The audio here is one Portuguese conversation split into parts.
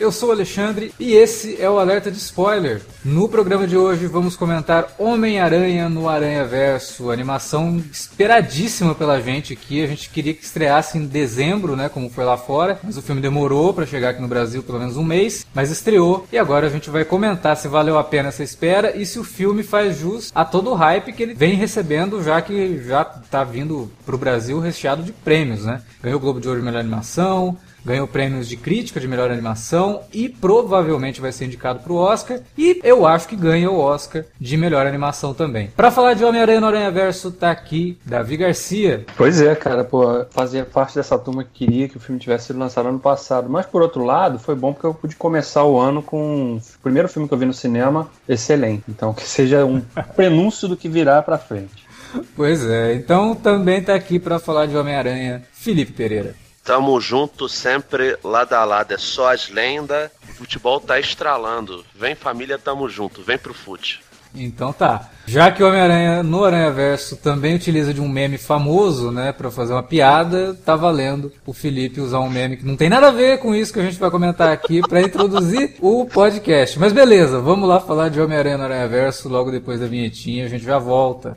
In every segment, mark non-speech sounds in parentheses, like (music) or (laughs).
Eu sou o Alexandre e esse é o Alerta de Spoiler. No programa de hoje vamos comentar Homem-Aranha no Aranha Verso, animação esperadíssima pela gente aqui. A gente queria que estreasse em dezembro, né, como foi lá fora, mas o filme demorou para chegar aqui no Brasil pelo menos um mês, mas estreou e agora a gente vai comentar se valeu a pena essa espera e se o filme faz jus a todo o hype que ele vem recebendo, já que já tá vindo pro Brasil recheado de prêmios, né? Ganhou o Globo de Ouro de melhor animação, ganhou prêmios de crítica de melhor animação e provavelmente vai ser indicado para o Oscar. E eu acho que ganha o Oscar de melhor animação também. Para falar de Homem-Aranha no Aranha Verso, tá aqui Davi Garcia. Pois é, cara, pô, fazia parte dessa turma que queria que o filme tivesse sido lançado ano passado. Mas por outro lado, foi bom porque eu pude começar o ano com o primeiro filme que eu vi no cinema excelente. Então que seja um (laughs) prenúncio do que virá para frente. Pois é, então também tá aqui para falar de Homem-Aranha, Felipe Pereira. Tamo junto sempre, lado a lado. É só as lendas. O futebol tá estralando. Vem família, tamo junto. Vem pro fute. Então tá. Já que o Homem-Aranha no Aranha Verso também utiliza de um meme famoso, né, para fazer uma piada, tá valendo o Felipe usar um meme que não tem nada a ver com isso que a gente vai comentar aqui para introduzir (laughs) o podcast. Mas beleza, vamos lá falar de Homem-Aranha no Aranha Verso logo depois da vinhetinha, a gente já volta.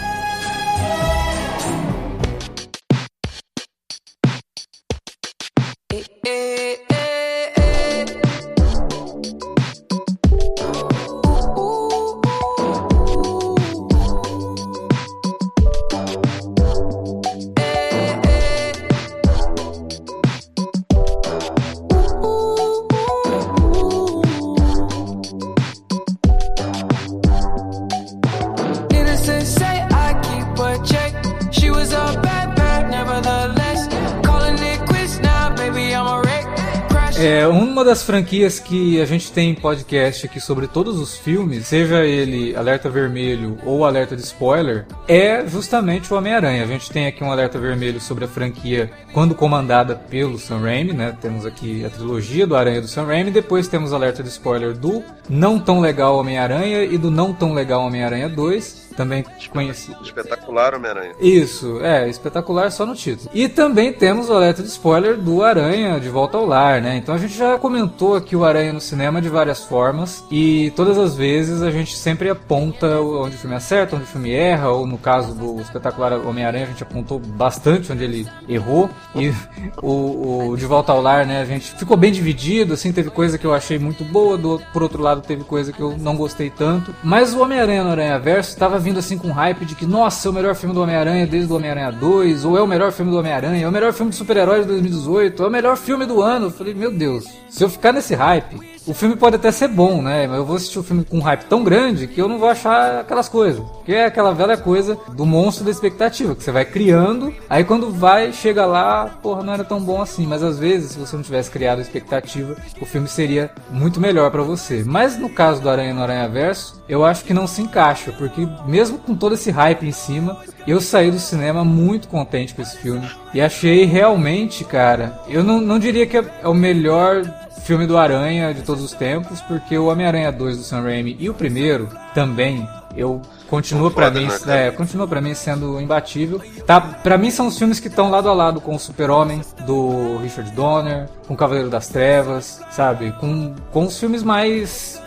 Das franquias que a gente tem podcast aqui sobre todos os filmes, seja ele Alerta Vermelho ou Alerta de Spoiler, é justamente o Homem-Aranha. A gente tem aqui um Alerta Vermelho sobre a franquia quando comandada pelo Sam Raimi, né? Temos aqui a trilogia do Aranha do Sam Raimi, depois temos Alerta de Spoiler do não tão legal Homem-Aranha e do não tão legal Homem-Aranha 2 também conheci. Espetacular Homem-Aranha. Isso, é, espetacular só no título. E também temos o alerta de spoiler do Aranha de Volta ao Lar, né? Então a gente já comentou aqui o Aranha no cinema de várias formas e todas as vezes a gente sempre aponta onde o filme acerta, onde o filme erra, ou no caso do espetacular Homem-Aranha a gente apontou bastante onde ele errou e (laughs) o, o de Volta ao Lar, né? A gente ficou bem dividido, assim, teve coisa que eu achei muito boa, do, por outro lado teve coisa que eu não gostei tanto. Mas o Homem-Aranha no Aranha Verso estava vindo assim com hype de que, nossa, é o melhor filme do Homem-Aranha desde o Homem-Aranha 2, ou é o melhor filme do Homem-Aranha, é o melhor filme de super-heróis de 2018, é o melhor filme do ano. Eu falei, meu Deus, se eu ficar nesse hype, o filme pode até ser bom, né? Mas eu vou assistir o filme com um hype tão grande que eu não vou achar aquelas coisas. Que é aquela velha coisa do monstro da expectativa, que você vai criando, aí quando vai, chega lá, porra, não era tão bom assim. Mas às vezes, se você não tivesse criado a expectativa, o filme seria muito melhor para você. Mas no caso do Aranha no Aranha Verso, eu acho que não se encaixa, porque mesmo com todo esse hype em cima, eu saí do cinema muito contente com esse filme. E achei realmente, cara, eu não, não diria que é o melhor filme do Aranha de todos os tempos, porque o Homem-Aranha 2 do Sam Raimi e o primeiro também, eu continua para mim, né, é, continua para mim sendo imbatível. Tá, para mim são os filmes que estão lado a lado com o Super-Homem do Richard Donner, com o Cavaleiro das Trevas, sabe? Com com os filmes mais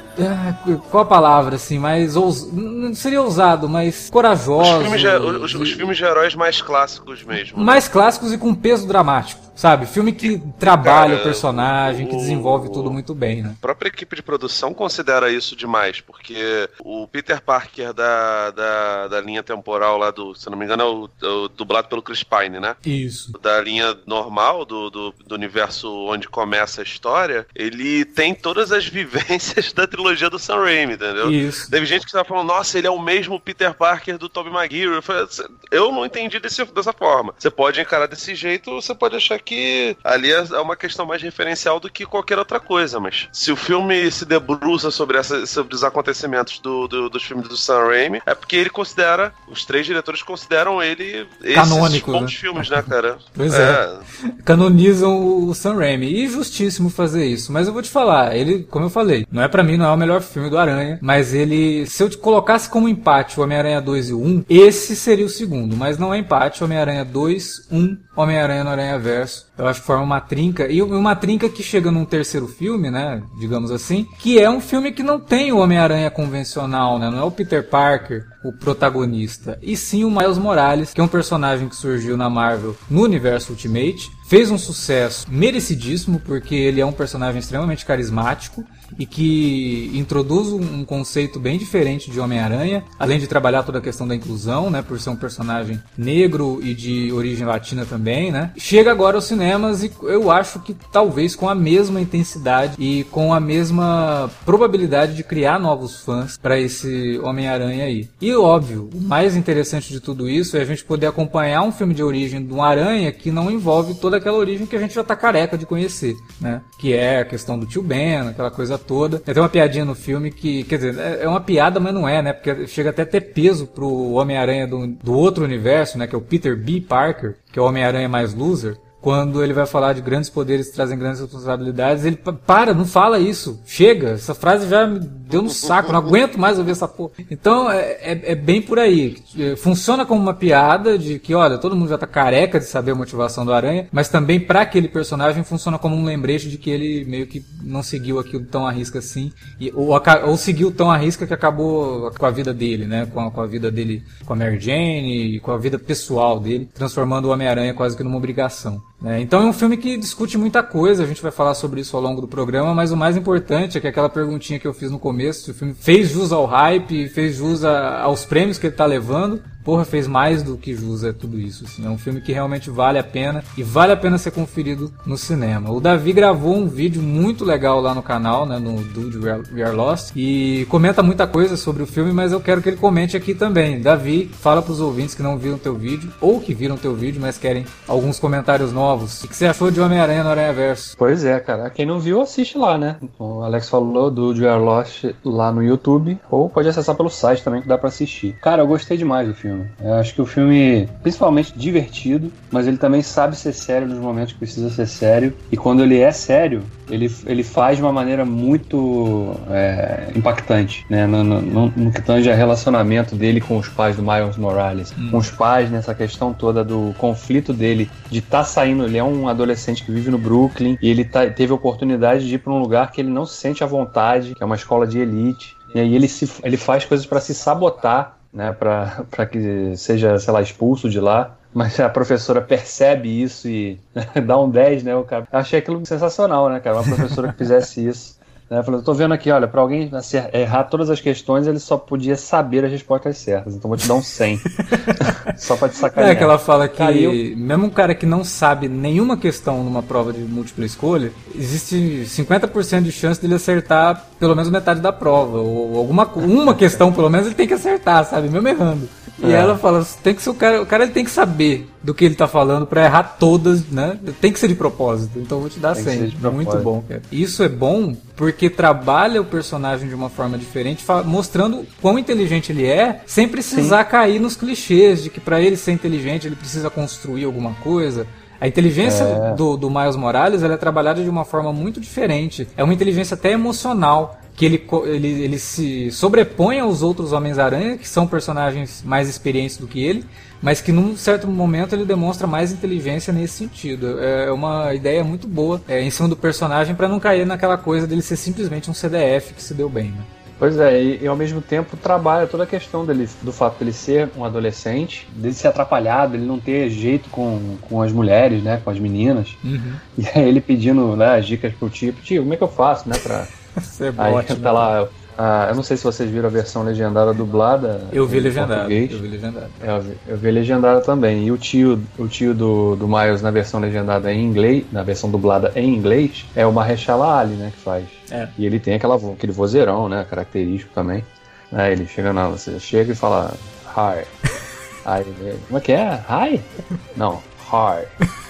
qual a palavra, assim, mais ous... não seria ousado, mas corajoso. Os filmes, de, os, os filmes de heróis mais clássicos mesmo. Né? Mais clássicos e com peso dramático sabe? Filme que trabalha Cara, o personagem, que o- desenvolve tudo muito bem, né? A própria equipe de produção considera isso demais, porque o Peter Parker da, da, da linha temporal lá do, se não me engano, é o, é o dublado pelo Chris Pine, né? Isso. Da linha normal do, do, do universo onde começa a história, ele tem todas as (laughs) vivências da trilogia do Sam Raimi, entendeu? Isso. Teve gente que tava falando, nossa, ele é o mesmo Peter Parker do Tobey Maguire. Eu, falei, eu não entendi desse, dessa forma. Você pode encarar desse jeito, você pode achar que ali é é uma questão mais referencial do que qualquer outra coisa, mas se o filme se debruça sobre, essa, sobre os acontecimentos do, do- dos filmes do Sam Raimi, é porque ele considera, os três diretores consideram ele esses Canônico, bons né? filmes, né, cara? Pois é. Canonizam o Sam Raimi. E justíssimo fazer isso. Mas eu vou te falar, ele, como eu falei, não é pra mim, não é o melhor filme do Aranha, mas ele, se eu te colocasse como empate o Homem-Aranha 2 e o 1, esse seria o segundo, mas não é empate, Homem-Aranha 2, 1, Homem-Aranha no Aranha Verso. Eu acho que forma uma trinca, e uma trinca que chega num terceiro filme, né, digamos assim, que é um filme que não tem o Homem-Aranha convencional, né, não é o Peter Parker, o protagonista, e sim o Miles Morales, que é um personagem que surgiu na Marvel no universo Ultimate, fez um sucesso merecidíssimo, porque ele é um personagem extremamente carismático e que introduz um conceito bem diferente de Homem-Aranha, além de trabalhar toda a questão da inclusão, né, por ser um personagem negro e de origem latina também, né. Chega agora aos cinemas e eu acho que talvez com a mesma intensidade e com a mesma probabilidade de criar novos fãs para esse Homem-Aranha aí. E óbvio, o mais interessante de tudo isso é a gente poder acompanhar um filme de origem de um aranha que não envolve toda aquela origem que a gente já tá careca de conhecer, né? Que é a questão do tio Ben, aquela coisa toda. Tem uma piadinha no filme que, quer dizer, é é uma piada, mas não é, né? Porque chega até a ter peso pro Homem-Aranha do, do outro universo, né? Que é o Peter B. Parker, que é o Homem-Aranha mais loser. Quando ele vai falar de grandes poderes trazem grandes responsabilidades, ele pa- para, não fala isso. Chega, essa frase já me deu no saco, não aguento mais ouvir essa porra. Então é, é- é bem por aí. É, Funciona como uma piada de que, olha, todo mundo já tá careca de saber a motivação do Aranha, mas também para aquele personagem funciona como um lembrete de que ele meio que não seguiu aquilo tão à risca assim, e, ou, ou seguiu tão à risca que acabou com a vida dele, né? Com a, com a vida dele com a Mary Jane e com a vida pessoal dele, transformando o Homem-Aranha quase que numa obrigação. Né? Então é um filme que discute muita coisa, a gente vai falar sobre isso ao longo do programa, mas o mais importante é que aquela perguntinha que eu fiz no começo, se o filme fez jus ao hype, fez jus a- aos prêmios que ele tá levando, porra, fez mais do que jus a tudo isso. assim. É um filme que realmente vale a pena e vale a pena ser conferido no cinema. O Davi gravou um vídeo muito legal lá no canal, né, no Dude We Are- We Lost, e comenta muita coisa sobre o filme, mas eu quero que ele comente aqui também. Davi, fala pros ouvintes que não viram teu vídeo, ou que viram teu vídeo, mas querem alguns comentários novos. O que você achou de Homem-Aranha no Aranha Verso? Pois é, cara. Quem não viu, assiste lá, né? O Alex falou do You Are Lost lá no YouTube, ou pode acessar pelo site também que dá pra assistir. Cara, eu gostei demais do filme. Eu acho que o filme, principalmente divertido, mas ele também sabe ser sério nos momentos que precisa ser sério. E quando ele é sério, ele, ele faz de uma maneira muito é, impactante, né? No, no, no, no que tange a relacionamento dele com os pais do Miles Morales, com os pais nessa questão toda do conflito dele de estar saindo. Ele é um adolescente que vive no Brooklyn e ele tá- teve a oportunidade de ir para um lugar que ele não se sente à vontade, que é uma escola de elite. E aí ele, se, ele faz coisas para se sabotar, né? Para (laughs) que seja, sei lá, expulso de lá. Mas a professora percebe isso e (laughs) dá um 10, né? O cara. Achei aquilo sensacional, né, cara? Uma professora que fizesse isso. Né? Falou, tô vendo aqui, olha, para alguém errar todas as questões, ele só podia saber as respostas certas. Então vou te dar um 100. (laughs) (laughs) só pra te sacanear. É que ela fala que Cara, eu- mesmo um cara que não sabe nenhuma questão numa prova de múltipla escolha, existe 50% de chance dele acertar pelo menos metade da prova. Ou alguma uma questão, pelo menos, ele tem que acertar, sabe? Mesmo errando. E É. ela fala, tem que ser o cara, o cara ele tem que saber do que ele tá falando pra errar todas, né? Tem que ser de propósito. Então eu vou te dar Tem que 100. ser de propósito. Muito bom, cara. Isso é bom porque trabalha o personagem de uma forma diferente, mostrando quão inteligente ele é, sem precisar cair nos clichês de que pra ele ser inteligente ele precisa construir alguma coisa. A inteligência É. do, do Miles Morales ela é trabalhada de uma forma muito diferente. É uma inteligência até emocional. Que ele, ele, ele se sobrepõe aos outros Homens-Aranha, que são personagens mais experientes do que ele, mas que num certo momento ele demonstra mais inteligência nesse sentido. É uma ideia muito boa é, em cima do personagem para não cair naquela coisa dele ser simplesmente um CDF que se deu bem. Né? Pois é, e, e, ao mesmo tempo trabalha toda a questão dele, do fato dele ser um adolescente, dele ser atrapalhado, ele não ter jeito com, com as mulheres, né, com as meninas. Uhum. E aí ele pedindo né, as dicas pro tio, tio, como é que eu faço, né, pra... (laughs) Você é aí ótimo, tá lá, ah, eu não sei se vocês viram a versão legendada dublada. Eu vi legendada. Eu vi legendada. É, eu, vi, eu vi legendada também. E o tio, o tio do, do Miles na versão legendada em inglês, na versão dublada em inglês, é o Mahershala Ali, né, que faz. É. E ele tem aquela, aquele vozeirão, né, característico também. Aí ele chega na, você chega e fala hi. (laughs) Aí ele, como é que é? Hi? Não, hi. (laughs)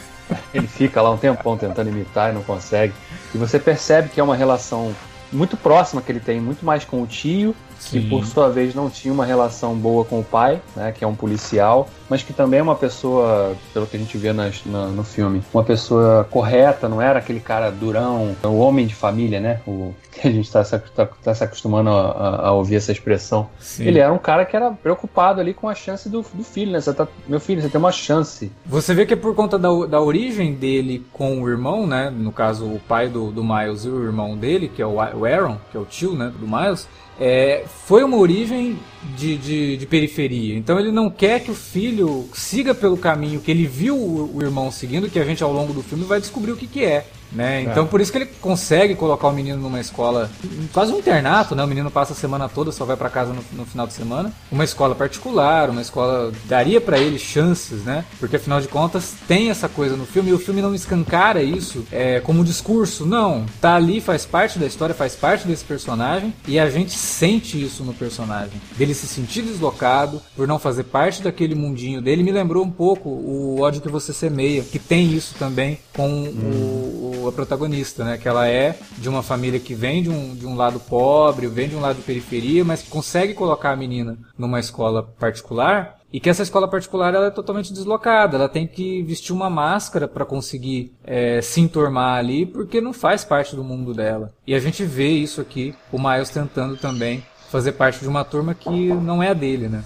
Ele fica lá um tempão tentando imitar e não consegue. E você percebe que é uma relação muito próxima que ele tem, muito mais com o tio, Sim. que por sua vez não tinha uma relação boa com o pai, né, que é um policial, mas que também é uma pessoa, pelo que a gente vê nas, na, no filme, uma pessoa correta, não era aquele cara durão, o homem de família, né? O que a gente está se, tá, tá se acostumando a, a, a, ouvir essa expressão. Sim. Ele era um cara que era preocupado ali com a chance do, do filho, né? Você tá, meu filho, você tem uma chance. Você vê que é por conta da, da origem dele com o irmão, né? No caso, o pai do, do Miles e o irmão dele, que é o Aaron, que é o tio, né? Do Miles é, foi uma origem de, de, de, periferia. Então ele não quer que o filho siga pelo caminho que ele viu o, o irmão seguindo, que a gente ao longo do filme vai descobrir o que, que é. Né? Então é. por isso que ele consegue colocar o menino numa escola, quase um internato, né? O menino passa a semana toda, só vai para casa no, no, final de semana. Uma escola particular, uma escola daria para ele chances, né? Porque afinal de contas tem essa coisa no filme e o filme não escancara isso é, como discurso, não. Tá ali, faz parte da história, faz parte desse personagem e a gente sente isso no personagem. Dele se sentir deslocado por não fazer parte daquele mundinho dele me lembrou um pouco o ódio que você semeia, que tem isso também com hum. o a protagonista, né? Que ela é de uma família que vem de um, de um lado pobre, vem de um lado de periferia, mas consegue colocar a menina numa escola particular e que essa escola particular ela é totalmente deslocada, ela tem que vestir uma máscara para conseguir é, se enturmar ali, porque não faz parte do mundo dela. E a gente vê isso aqui, o Miles tentando também fazer parte de uma turma que não é a dele, né?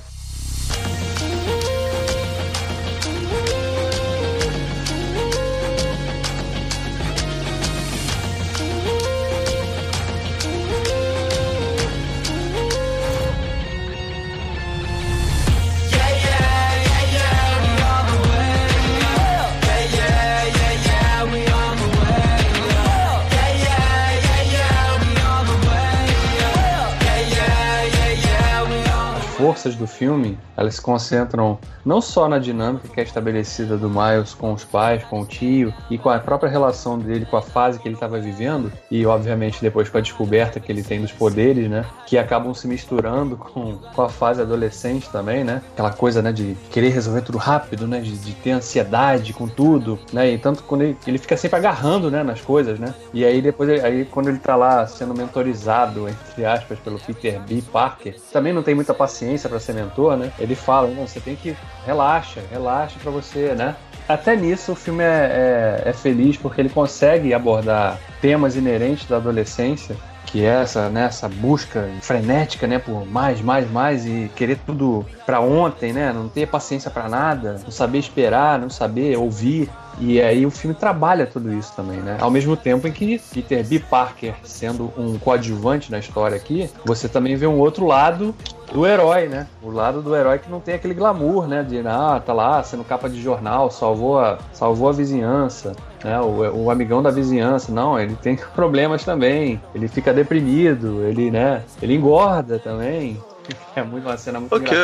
Do filme, elas se concentram não só na dinâmica que é estabelecida do Miles com os pais, com o tio e com a própria relação dele com a fase que ele estava vivendo e obviamente depois com a descoberta que ele tem dos poderes, né, que acabam se misturando com, com a fase adolescente também, né, aquela coisa, né, de querer resolver tudo rápido, né, de, de ter ansiedade com tudo, né, e tanto quando ele, ele fica sempre agarrando, né, nas coisas, né, e aí depois aí quando ele tá lá sendo mentorizado entre aspas pelo Peter B. Parker, também não tem muita paciência para ser mentor, né? Ele fala, não, você tem que relaxa, relaxa para você, né? Até nisso o filme é, é, é, feliz porque ele consegue abordar temas inerentes da adolescência, que é essa, né, essa busca frenética, né, por mais, mais, mais e querer tudo para ontem, né? Não ter paciência para nada, não saber esperar, não saber ouvir. E aí o filme trabalha tudo isso também, né? Ao mesmo tempo em que Peter B. Parker sendo um coadjuvante na história aqui, você também vê um outro lado do herói, né? O lado do herói que não tem aquele glamour, né? De, ah, tá lá sendo capa de jornal, salvou a, salvou a vizinhança, né? O, o amigão da vizinhança. Não, ele tem (laughs) problemas também. Ele fica deprimido, ele, né? Ele engorda também. (laughs) É muito uma cena muito o que,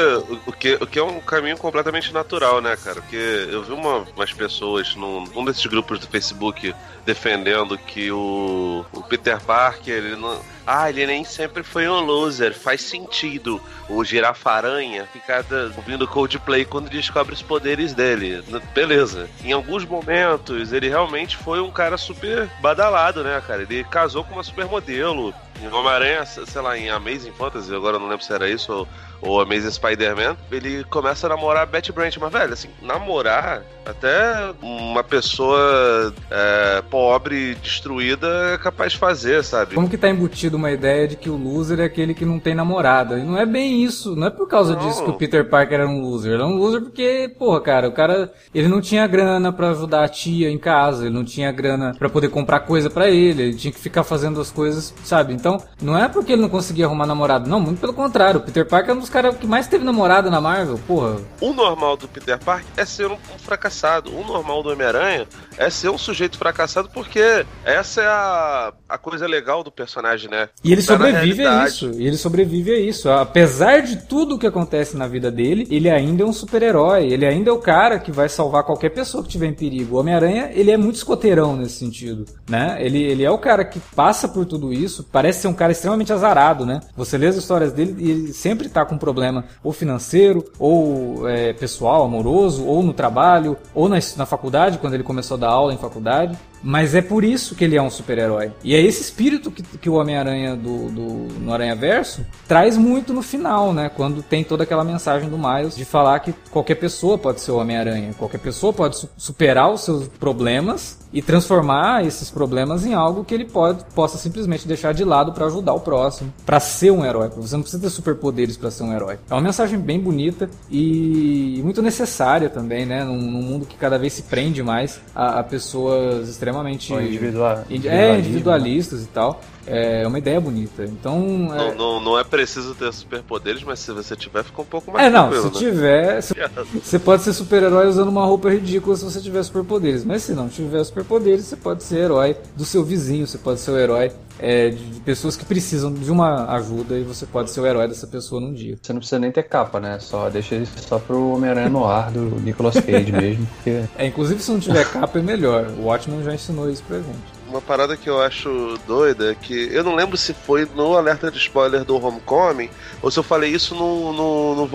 o, que, o que é um caminho completamente natural, né, cara? Porque eu vi uma, umas pessoas num, num desses grupos do Facebook defendendo que o, o Peter Parker, ele não. Ah, ele nem sempre foi um loser. Faz sentido o girafa-aranha ficar ouvindo Coldplay quando descobre os poderes dele. Beleza. Em alguns momentos, ele realmente foi um cara super badalado, né, cara? Ele casou com uma supermodelo. Em Homem-Aranha, sei lá, em Amazing Fantasy, agora não lembro se era isso ou o Amazing Spider-Man, ele começa a namorar a Betty Brant. Mas, velho, assim, namorar até uma pessoa é, pobre, destruída, é capaz de fazer, sabe? Como que tá embutido tido uma ideia de que o loser é aquele que não tem namorada. E não é bem isso. Não é por causa Não. disso que o Peter Parker era um loser. Ele era um loser porque, porra, cara, o cara, ele não tinha grana pra ajudar a tia em casa. Ele não tinha grana pra poder comprar coisa pra ele. Ele tinha que ficar fazendo as coisas, sabe? Então, não é porque ele não conseguia arrumar namorado. Não, muito pelo contrário. O Peter Parker é um dos caras que mais teve namorada na Marvel. Porra, O normal do Peter Parker é ser um, um fracassado. O normal do Homem-Aranha é ser um sujeito fracassado, porque essa é a, a coisa legal do personagem, né? E ele Tá sobrevive a isso. E ele sobrevive a isso. Apesar de tudo que acontece na vida dele, ele ainda é um super-herói. Ele ainda é o cara que vai salvar qualquer pessoa que tiver em perigo. O Homem-Aranha, ele é muito escoteirão nesse sentido, né? Ele, ele é o cara que passa por tudo isso. Parece ser um cara extremamente azarado, né? Você lê as histórias dele e ele sempre tá com um problema ou financeiro, ou é, pessoal, amoroso, ou no trabalho, ou na, na faculdade, quando ele começou a dar aula em faculdade. Mas é por isso que ele é um super-herói. E é esse espírito que, que o Homem-Aranha do, do, no Aranha Verso traz muito no final, né? Quando tem toda aquela mensagem do Miles de falar que qualquer pessoa pode ser o Homem-Aranha. Qualquer pessoa pode su- superar os seus problemas e transformar esses problemas em algo que ele pode, possa simplesmente deixar de lado para ajudar o próximo, para ser um herói. Você não precisa ter superpoderes para ser um herói. É uma mensagem bem bonita e muito necessária também, né? Num, num mundo que cada vez se prende mais a, a pessoas extremamente Ou individual- é, individualistas e tal. É uma ideia bonita. Então. Não, É, não, não é preciso ter superpoderes, mas se você tiver, fica um pouco mais é não, se né? tiver. se- (laughs) Você pode ser super-herói usando uma roupa ridícula se você tiver superpoderes. Mas se não tiver superpoderes, você pode ser herói do seu vizinho, você pode ser o herói é, de de pessoas que precisam de uma ajuda e você pode ser o herói dessa pessoa num dia. Você não precisa nem ter capa, né? Só deixa isso só pro Homem-Aranha no ar do Nicolas Cage (laughs) mesmo, porque É, inclusive se não tiver capa é melhor. O Watchman já ensinou isso pra gente. Uma parada que eu acho doida é que eu não lembro se foi no alerta de spoiler do Homecoming ou se eu falei isso no, no, no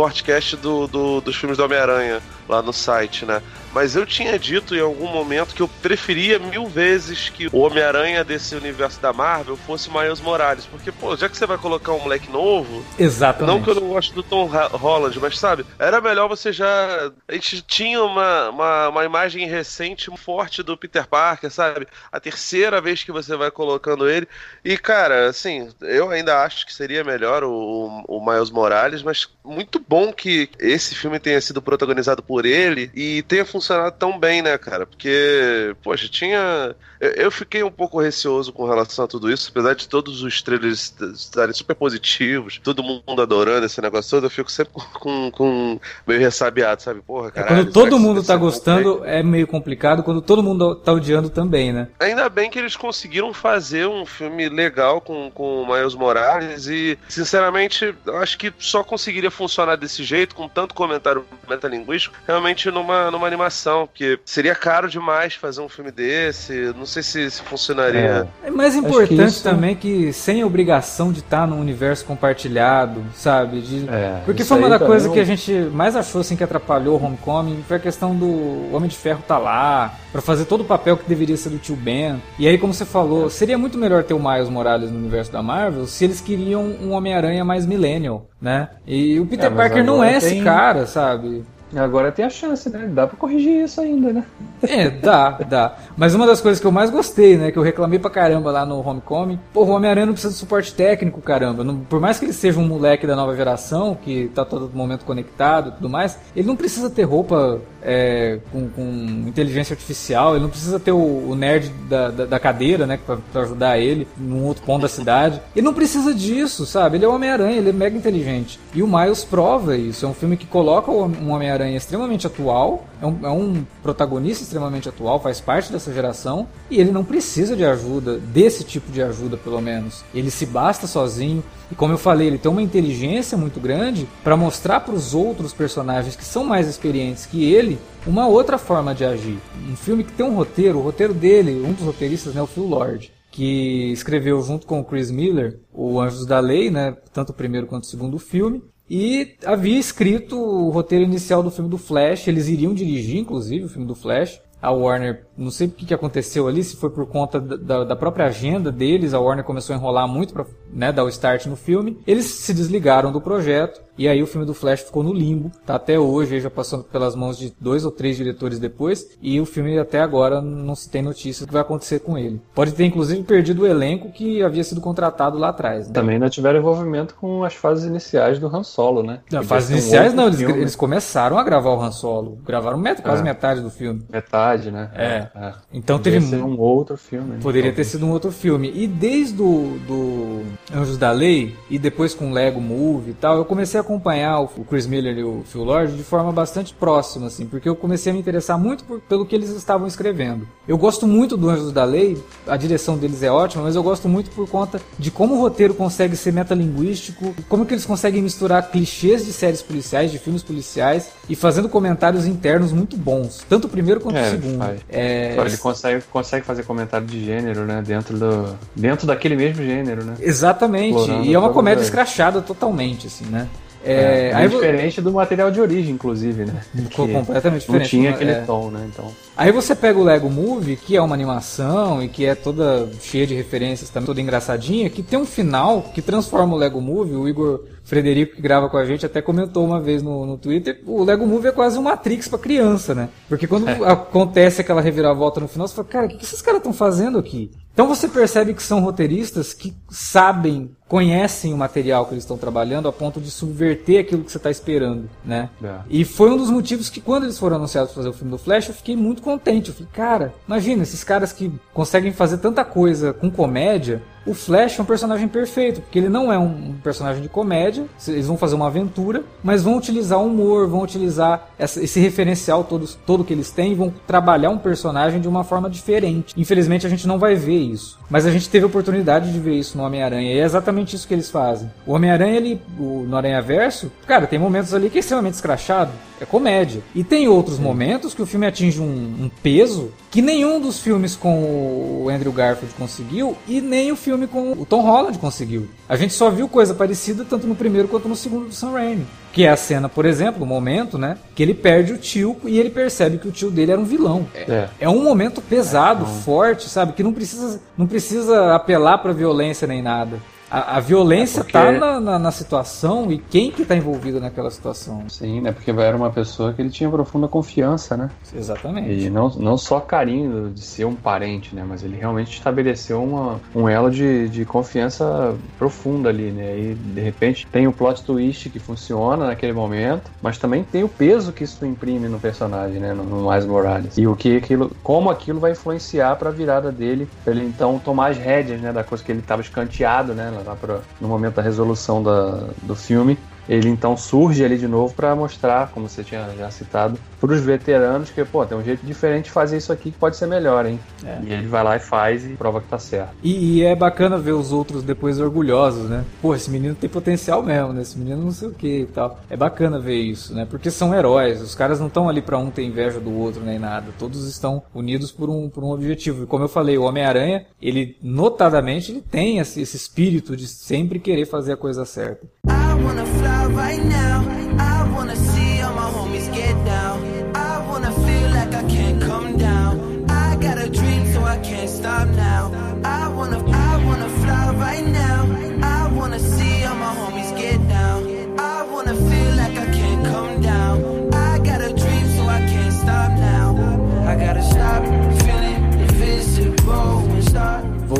do, do- dos filmes do Homem-Aranha lá no site, né? Mas eu tinha dito em algum momento que eu preferia mil vezes que o Homem-Aranha desse universo da Marvel fosse Miles Morales. Porque, pô, já que você vai colocar um moleque novo, Exatamente. não que eu não gosto do Tom Holland, mas sabe, era melhor você já. A gente tinha uma, uma, uma imagem recente forte do Peter Parker, sabe? A terceira vez que você vai colocando ele. E, cara, assim, eu ainda acho que seria melhor o, o Miles Morales, mas muito bom que esse filme tenha sido protagonizado por ele e tenha funcionado tão bem, né, cara? Porque, poxa, tinha. Eu, eu fiquei um pouco receoso com relação a tudo isso, apesar de todos os trailers estarem super positivos, todo mundo adorando esse negócio todo, eu fico sempre com, com, meio ressabiado, sabe? Porra, É, caralho. quando todo mundo tá gostando, é meio complicado. Quando todo mundo tá odiando também, né? Ainda bem que eles conseguiram fazer um filme legal com, com o Miles Morales e, sinceramente, eu acho que só conseguiria funcionar desse jeito, com tanto comentário metalinguístico, realmente numa, numa animação, porque seria caro demais fazer um filme desse, não sei se, se funcionaria. É mais Acho que importante isso- também que sem obrigação de estar num universo compartilhado, sabe? De- É, Porque foi uma da também coisa é um- que a gente mais achou assim que atrapalhou o Homecoming foi a questão do Homem de Ferro tá lá pra fazer todo o papel que deveria ser do tio Ben. E aí como você falou, seria muito melhor ter o Miles Morales no universo da Marvel se eles queriam um Homem-Aranha mais millennial, né? E o Peter É, Parker não é esse tem- cara, sabe? Agora tem a chance, né? Dá pra corrigir isso ainda, né? É, dá, dá. Mas uma das coisas que eu mais gostei, né, que eu reclamei pra caramba lá no Homecoming, pô, o Homem-Aranha não precisa de suporte técnico, caramba. Não- por mais que ele seja um moleque da nova geração, que tá todo momento conectado e tudo mais, ele não precisa ter roupa é, com, com inteligência artificial, ele não precisa ter o, o nerd da, da, da cadeira, né, pra, pra ajudar ele num outro ponto da cidade. Ele não precisa disso, sabe? Ele é o Homem-Aranha, ele é mega inteligente. E o Miles prova isso. É um filme que coloca um Homem-Aranha extremamente atual, é um, é um protagonista extremamente atual, faz parte dessa geração, e ele não precisa de ajuda, desse tipo de ajuda pelo menos. Ele se basta sozinho, e como eu falei, ele tem uma inteligência muito grande para mostrar para os outros personagens que são mais experientes que ele uma outra forma de agir. Um filme que tem um roteiro, o roteiro dele, um dos roteiristas, né, o Phil Lord, que escreveu junto com o Chris Miller o Anjos da Lei, né, tanto o primeiro quanto o segundo filme, e havia escrito o roteiro inicial do filme do Flash, eles iriam dirigir, inclusive, o filme do Flash. A Warner, não sei o que aconteceu ali, se foi por conta da- da, da própria agenda deles, a Warner começou a enrolar muito para né, dar o start no filme. Eles se desligaram do projeto E aí o filme do Flash ficou no limbo, tá até hoje, já passando pelas mãos de dois ou três diretores depois, e o filme até agora não se tem notícia do que vai acontecer com ele. Pode ter inclusive perdido o elenco que havia sido contratado lá atrás. Né? Também ainda tiveram envolvimento com as fases iniciais do Han Solo, né? As fases iniciais não, eles, eles, começaram a gravar o Han Solo, gravaram met quase é. metade do filme. Metade, né? É. é. Então Poderia teve um outro filme. Poderia ter sido um outro filme. E desde o do Anjos da Lei e depois com Lego Movie e tal, eu comecei a acompanhar o Chris Miller e o Phil Lord de forma bastante próxima, assim, porque eu comecei a me interessar muito por, pelo que eles estavam escrevendo. Eu gosto muito do Anjos da Lei, a direção deles é ótima, mas eu gosto muito por conta de como o roteiro consegue ser metalinguístico, como que eles conseguem misturar clichês de séries policiais, de filmes policiais, e fazendo comentários internos muito bons, tanto o primeiro quanto é, o segundo. É... Ele consegue, consegue fazer comentário de gênero, né, dentro, do, dentro daquele mesmo gênero, né? Exatamente, Explorando e é uma comédia escrachada totalmente, assim, né? É, é diferente do material de origem, inclusive, né? Ficou completamente diferente. Não tinha aquele é. tom, né? Então. Aí você pega o Lego Movie, que é uma animação e que é toda cheia de referências, também toda engraçadinha, que tem um final que transforma o Lego Movie. O Igor Frederico, que grava com a gente, até comentou uma vez no, no Twitter: o Lego Movie é quase um Matrix pra criança, né? Porque quando é. acontece aquela reviravolta no final, você fala, cara, o que, que esses caras estão fazendo aqui? Então você percebe que são roteiristas que sabem, conhecem o material que eles estão trabalhando a ponto de subverter aquilo que você está esperando, né? É. E foi um dos motivos que quando eles foram anunciados para fazer o filme do Flash, eu fiquei muito contente. Eu falei, cara, imagina esses caras que conseguem fazer tanta coisa com comédia o Flash é um personagem perfeito, porque ele não é um personagem de comédia, eles vão fazer uma aventura, mas vão utilizar o humor, vão utilizar esse referencial todo, todo que eles têm, vão trabalhar um personagem de uma forma diferente. Infelizmente a gente não vai ver isso, mas a gente teve a oportunidade de ver isso no Homem-Aranha, e é exatamente isso que eles fazem. O Homem-Aranha, ele, o, no Aranha Verso, cara, tem momentos ali que é extremamente escrachado, é comédia. E tem outros Sim. momentos que o filme atinge um, um, peso que nenhum dos filmes com o Andrew Garfield conseguiu e nem o filme com o Tom Holland conseguiu. A gente só viu coisa parecida tanto no primeiro quanto no segundo do Sam Raimi. Que é a cena, por exemplo, o momento, né? Que ele perde o tio e ele percebe que o tio dele era um vilão. É, é um momento pesado, é, forte, sabe? Que não precisa, não precisa apelar pra violência nem nada. A, a violência é porque... tá na, na, na, situação e quem que tá envolvido naquela situação. Sim, né? Porque era uma pessoa que ele tinha profunda confiança, né? Exatamente. E não, não só carinho de ser um parente, né? Mas ele realmente estabeleceu uma, um elo de, de confiança profunda ali, né? E de repente tem o plot twist que funciona naquele momento, mas também tem o peso que isso imprime no personagem, né? No, no Miles Morales. E o que aquilo, como aquilo vai influenciar para a virada dele, pra ele então tomar as rédeas, né? Da coisa que ele estava escanteado, né? Lá pra, no momento da resolução da, do filme. Ele então surge ali de novo para mostrar, como você tinha já citado, para os veteranos que, pô, tem um jeito diferente de fazer isso aqui que pode ser melhor, hein? É. E ele vai lá e faz e prova que tá certo. E, e, é bacana ver os outros depois orgulhosos, né? Pô, esse menino tem potencial mesmo, né? Esse menino não sei o que e tal. É bacana ver isso, né? Porque são heróis. Os caras não estão ali para um ter inveja do outro nem nada. Todos estão unidos por um, por um objetivo. E como eu falei, o Homem-Aranha, ele notadamente ele tem esse, esse espírito de sempre querer fazer a coisa certa. I wanna fly right now. I wanna see all my homies get down. I wanna feel like I can't come down. I got a dream, so I can't stop now. I wanna,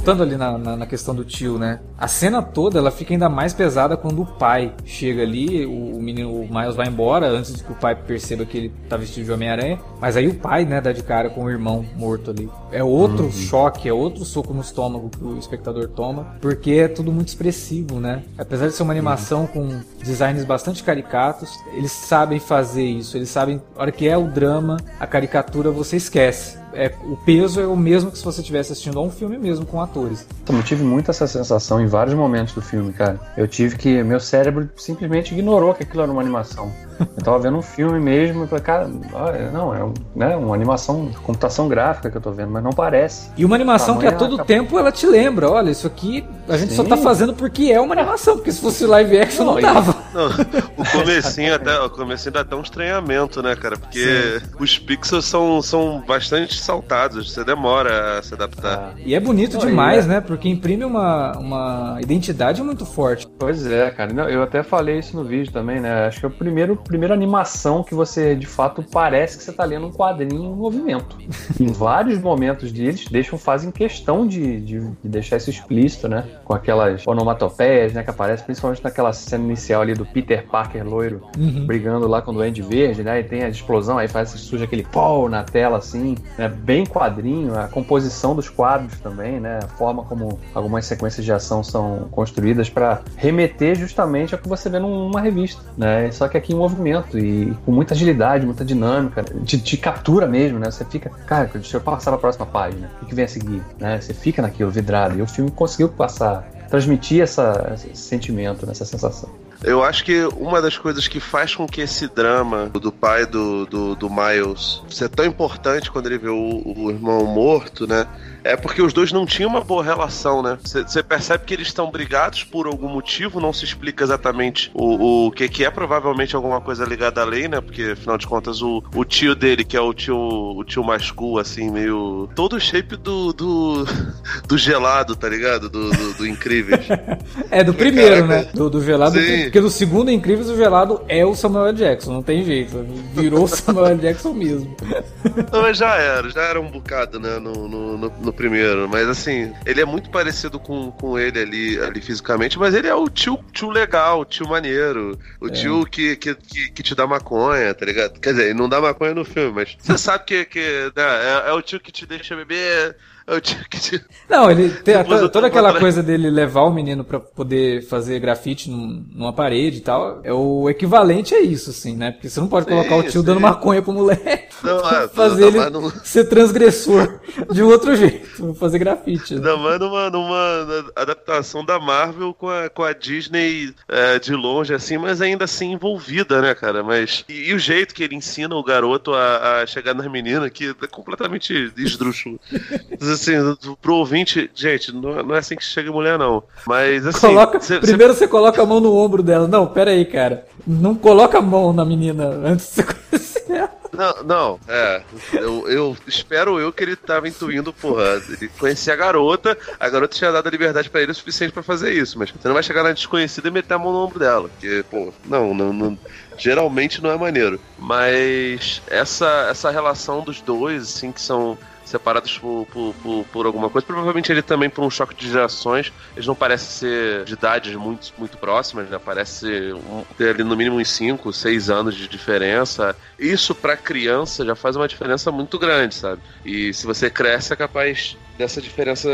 voltando ali na, na, na, questão do tio, né? A cena toda ela fica ainda mais pesada quando o pai chega ali, o, o menino, o Miles vai embora antes de que o pai perceba que ele tá vestido de Homem-Aranha. Mas aí o pai, né, dá de cara com o irmão morto ali. É outro uhum. choque, é outro soco no estômago que o espectador toma, porque é tudo muito expressivo, né? Apesar de ser uma animação com designs bastante caricatos, eles sabem fazer isso, eles sabem, a hora que é o drama, a caricatura você esquece é, o peso é o mesmo que se você estivesse assistindo a um filme mesmo com atores. Então, eu tive muito essa sensação em vários momentos do filme, cara. Eu tive que. Meu cérebro simplesmente ignorou que aquilo era uma animação. Eu tava vendo um filme mesmo e falei, cara, não, é um, né, uma animação de computação gráfica que eu tô vendo, mas não parece. E uma animação que a todo tempo ela te lembra, olha, isso aqui a gente só Sim. tá fazendo porque é uma animação, porque se fosse live action não, Não, dava. Não, o comecinho até, o comecinho dá até um estranhamento, né, cara? Porque os pixels são, são bastante saltados, você demora a se adaptar. Ah, E é bonito Não, demais, é- né? Porque imprime uma, uma identidade muito forte. Pois é, cara. Eu até falei isso no vídeo também, né? Acho que é a primeiro, primeira animação que você, de fato, parece que você tá lendo um quadrinho em movimento. (laughs) em vários momentos deles, deixam, fazem questão de, de, de deixar isso explícito, né? Com aquelas onomatopeias, né? Que aparecem principalmente naquela cena inicial ali do Peter Parker loiro Uhum. brigando lá com o Duende Verde, né? E tem a explosão, aí faz surge aquele pau na tela, assim, né? Bem quadrinho, a composição dos quadros também, né? A forma como algumas sequências de ação são construídas para remeter justamente ao que você vê num- numa revista, né? Só que aqui em movimento e com muita agilidade, muita dinâmica, te, te captura mesmo, né? Você fica, cara, deixa eu passar para a próxima página, o que, que vem a seguir, né? Você fica naquilo vidrado e o filme conseguiu passar, transmitir essa, esse sentimento, né? essa sensação. Eu acho que uma das coisas que faz com que esse drama do pai do, do, do Miles ser tão importante quando ele vê o, o irmão morto, né? É porque os dois não tinham uma boa relação, né? Você percebe que eles estão brigados por algum motivo, não se explica exatamente o, o que, que é, provavelmente alguma coisa ligada à lei, né? Porque, afinal de contas, o, o tio dele, que é o tio, o tio mais cool, assim, meio. todo o shape do, do, (laughs) do gelado, tá ligado? Do, do, do Incríveis. (laughs) É, do primeiro, Caraca. né? Do, do gelado. Sim. Porque do segundo Incríveis, o gelado é o Samuel. Jackson, não tem jeito. Virou o Samuel. Jackson mesmo. (laughs) Não, mas já era, já era um bocado, né, no, no, no- no primeiro. Mas assim, ele é muito parecido com, com ele ali, ali fisicamente, mas ele é o tio, tio legal, o tio maneiro, o tio que, que, que, que te dá maconha, tá ligado? Quer dizer, ele não dá maconha no filme, mas você sabe que, que né, é, é o tio que te deixa beber, que. Não, ele (laughs) tem toda, aquela atrás. coisa dele levar o menino pra poder fazer grafite num- numa parede e tal, é o equivalente a isso, assim, né? Porque você não pode Sim, colocar o tio sim. dando maconha pro moleque. Não, (laughs) é, fazer ele ser transgressor de outro jeito, (laughs) fazer grafite. né? Ainda mais numa, numa adaptação da Marvel com a, com a Disney é, de longe, assim, mas ainda assim envolvida, né, cara? Mas. E, e o jeito que ele ensina o garoto a, a chegar nas meninas, que é completamente esdrúxulo. Assim, pro ouvinte, gente, não, é- não é assim que chega mulher, não. Mas assim. Coloca, cê- cê- primeiro você coloca a mão no ombro dela. Não, pera aí, cara. Não coloca a mão na menina antes de você conhecer ela. Não, não, é. Eu, eu espero eu que ele tava intuindo, porra. Ele conhecia a garota, a garota tinha dado a liberdade pra ele o suficiente pra fazer isso, mas você não vai chegar na desconhecida e meter a mão no ombro dela. Porque, pô, não, não, não- geralmente não é maneiro. Mas essa, essa relação dos dois, assim, que são separados por, por, por, por alguma coisa. Provavelmente ele também por um choque de gerações. Eles não parecem ser de idades muito, muito próximas, né? Parece um- ter ali no mínimo uns 5, 6 anos de diferença. Isso pra criança já faz uma diferença muito grande, sabe? E se você cresce é capaz dessa diferença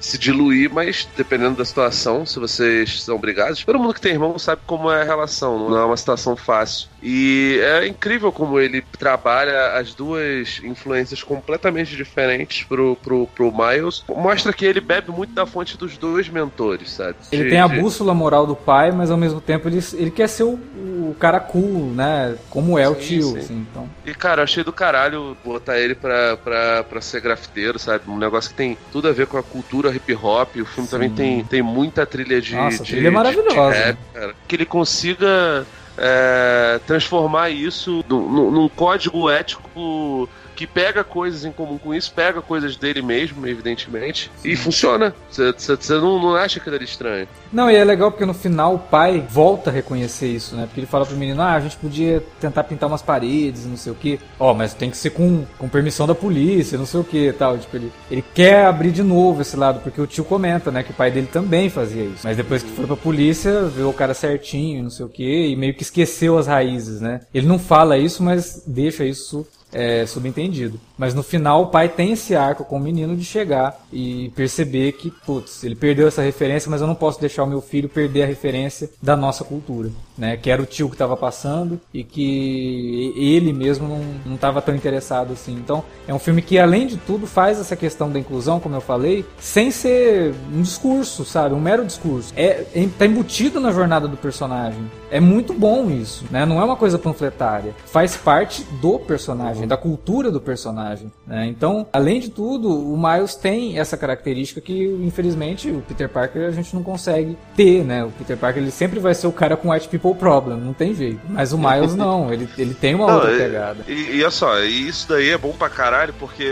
se diluir, mas dependendo da situação, se vocês são brigados, todo mundo que tem irmão sabe como é a relação, não é uma situação fácil. E é incrível como ele trabalha as duas influências completamente diferentes pro, pro, pro Miles. Mostra que ele bebe muito da fonte dos dois mentores, sabe? Ele De- tem a de- bússola moral do pai, mas ao mesmo tempo ele, ele quer ser o, o cara cool, né? Como é o Sim, tio, sim. assim, então. E, cara, eu achei do caralho botar ele pra, pra, pra ser grafiteiro, sabe? Um negócio que tem tudo a ver com a cultura hip hop. O filme também tem, tem muita trilha de. Nossa, de- trilha é maravilhosa. rap, cara. Que ele consiga é, transformar isso num- num código ético que pega coisas em comum com isso, pega coisas dele mesmo, evidentemente, e funciona. Você não, não acha aquilo ali estranho. Não, e é legal porque no final o pai volta a reconhecer isso, né? Porque ele fala pro menino, ah, a gente podia tentar pintar umas paredes, não sei o que. Ó, mas tem que ser com, com permissão da polícia, não sei o que tal. Tipo, ele, ele quer abrir de novo esse lado, porque o tio comenta, né? Que o pai dele também fazia isso. Mas depois que foi pra polícia, viu o cara certinho, não sei o que, e meio que esqueceu as raízes, né? Ele não fala isso, mas deixa isso é, subentendido. Mas no final o pai tem esse arco com o menino de chegar e perceber que, putz, ele perdeu essa referência, mas eu não posso deixar o meu filho perder a referência da nossa cultura, né? Que era o tio que estava passando e que ele mesmo não estava tão interessado assim. Então é um filme que, além de tudo, faz essa questão da inclusão, como eu falei, sem ser um discurso, sabe? Um mero discurso. É, é tá embutido na jornada do personagem. É muito bom isso, né? Não é uma coisa panfletária. Faz parte do personagem, da cultura do personagem. Né? Então, além de tudo, o Miles tem essa característica que, infelizmente, o Peter Parker a gente não consegue ter, né? O Peter Parker ele sempre vai ser o cara com white people problem, não tem jeito. Mas o Miles (laughs) não, ele, ele tem uma não, outra pegada. E, e olha só, isso daí é bom pra caralho, porque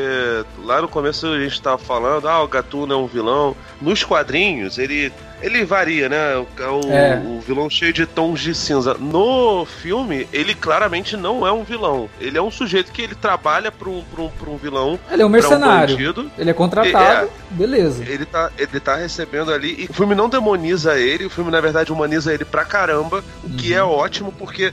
lá no começo a gente tava falando, ah, o Gatuno é um vilão. Nos quadrinhos, ele ele varia, né? O, é. o, vilão cheio de tons de cinza. No filme, ele claramente não é um vilão. Ele é um sujeito que ele trabalha para um, pra um, pra um vilão. Ele é um mercenário. Um ele é contratado, é, beleza. Ele tá, ele tá recebendo ali. E o filme não demoniza ele, o filme, na verdade, humaniza ele pra caramba. O uhum. que é ótimo, porque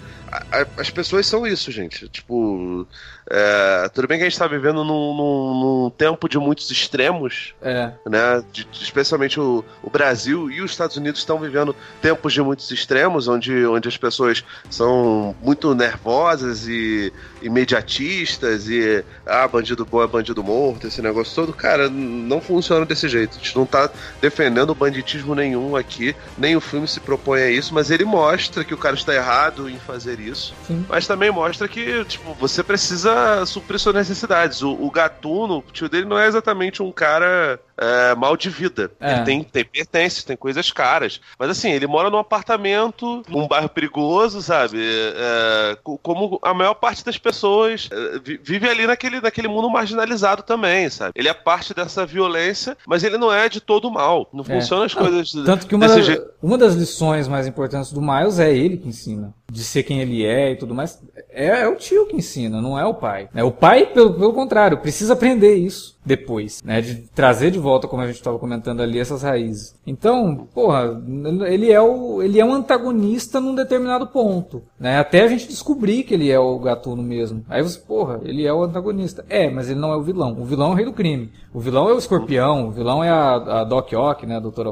as pessoas são isso, gente. Tipo. É, tudo bem que a gente está vivendo num, num, num, tempo de muitos extremos, é. né? De, especialmente o, o, Brasil e os Estados Unidos estão vivendo tempos de muitos extremos, onde, onde as pessoas são muito nervosas e imediatistas e ah, bandido bom é bandido morto, esse negócio todo. Cara, não funciona desse jeito. A gente não está defendendo banditismo nenhum aqui, nem o filme se propõe a isso, mas ele mostra que o cara está errado em fazer isso, Sim. mas também mostra que, tipo, você precisa suprir suas necessidades. O, o Gatuno, o tio dele, não é exatamente um cara é, mal de vida. É. Ele tem, tem pertences, tem coisas caras. Mas assim, ele mora num apartamento, num bairro perigoso, sabe? É, como a maior parte das pessoas é, vive ali naquele, naquele mundo marginalizado também, sabe? Ele é parte dessa violência, mas ele não é de todo mal. Não é. funciona as coisas Tanto que uma, da, uma das lições mais importantes do Miles é ele que ensina. De ser quem ele é e tudo mais. É, é o tio que ensina, não é o pai. É, o pai, pelo, pelo contrário, precisa aprender isso depois, né? De trazer de volta, como a gente estava comentando ali, essas raízes. Então, porra, ele é, o, ele é um antagonista num determinado ponto, né? Até a gente descobrir que ele é o gatuno mesmo. Aí você, porra, ele é o antagonista. É, mas ele não é o vilão. O vilão é o rei do crime. O vilão é o escorpião, o vilão é a, a Doc Ock, né? A doutora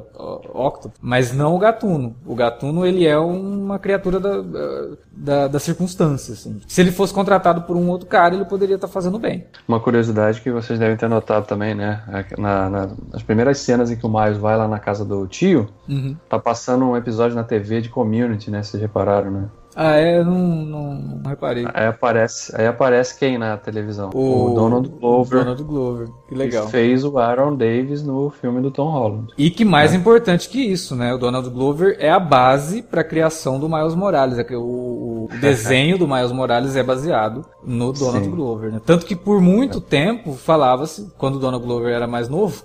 Octo. Mas não o gatuno. O gatuno, ele é uma criatura da, da, das circunstâncias, assim. Se ele fosse contratado por um outro cara, ele poderia estar tá fazendo bem. Uma curiosidade que vocês devem ter notado notado também, né? Na, na, nas primeiras cenas em que o Miles vai lá na casa do tio, uhum. tá passando um episódio na TV de community, né? Vocês repararam, né? Ah, é, não, não, não, reparei. Aí aparece, aí aparece quem na televisão? O, o Donald Glover. Donald Glover, que legal. Que fez o Aaron Davis no filme do Tom Holland. E que mais é. importante que isso, né? O Donald Glover é a base para a criação do Miles Morales. É o, o desenho do Miles Morales é baseado no Donald Sim. Glover, né? Tanto que por muito tempo falava-se, quando o Donald Glover era mais novo,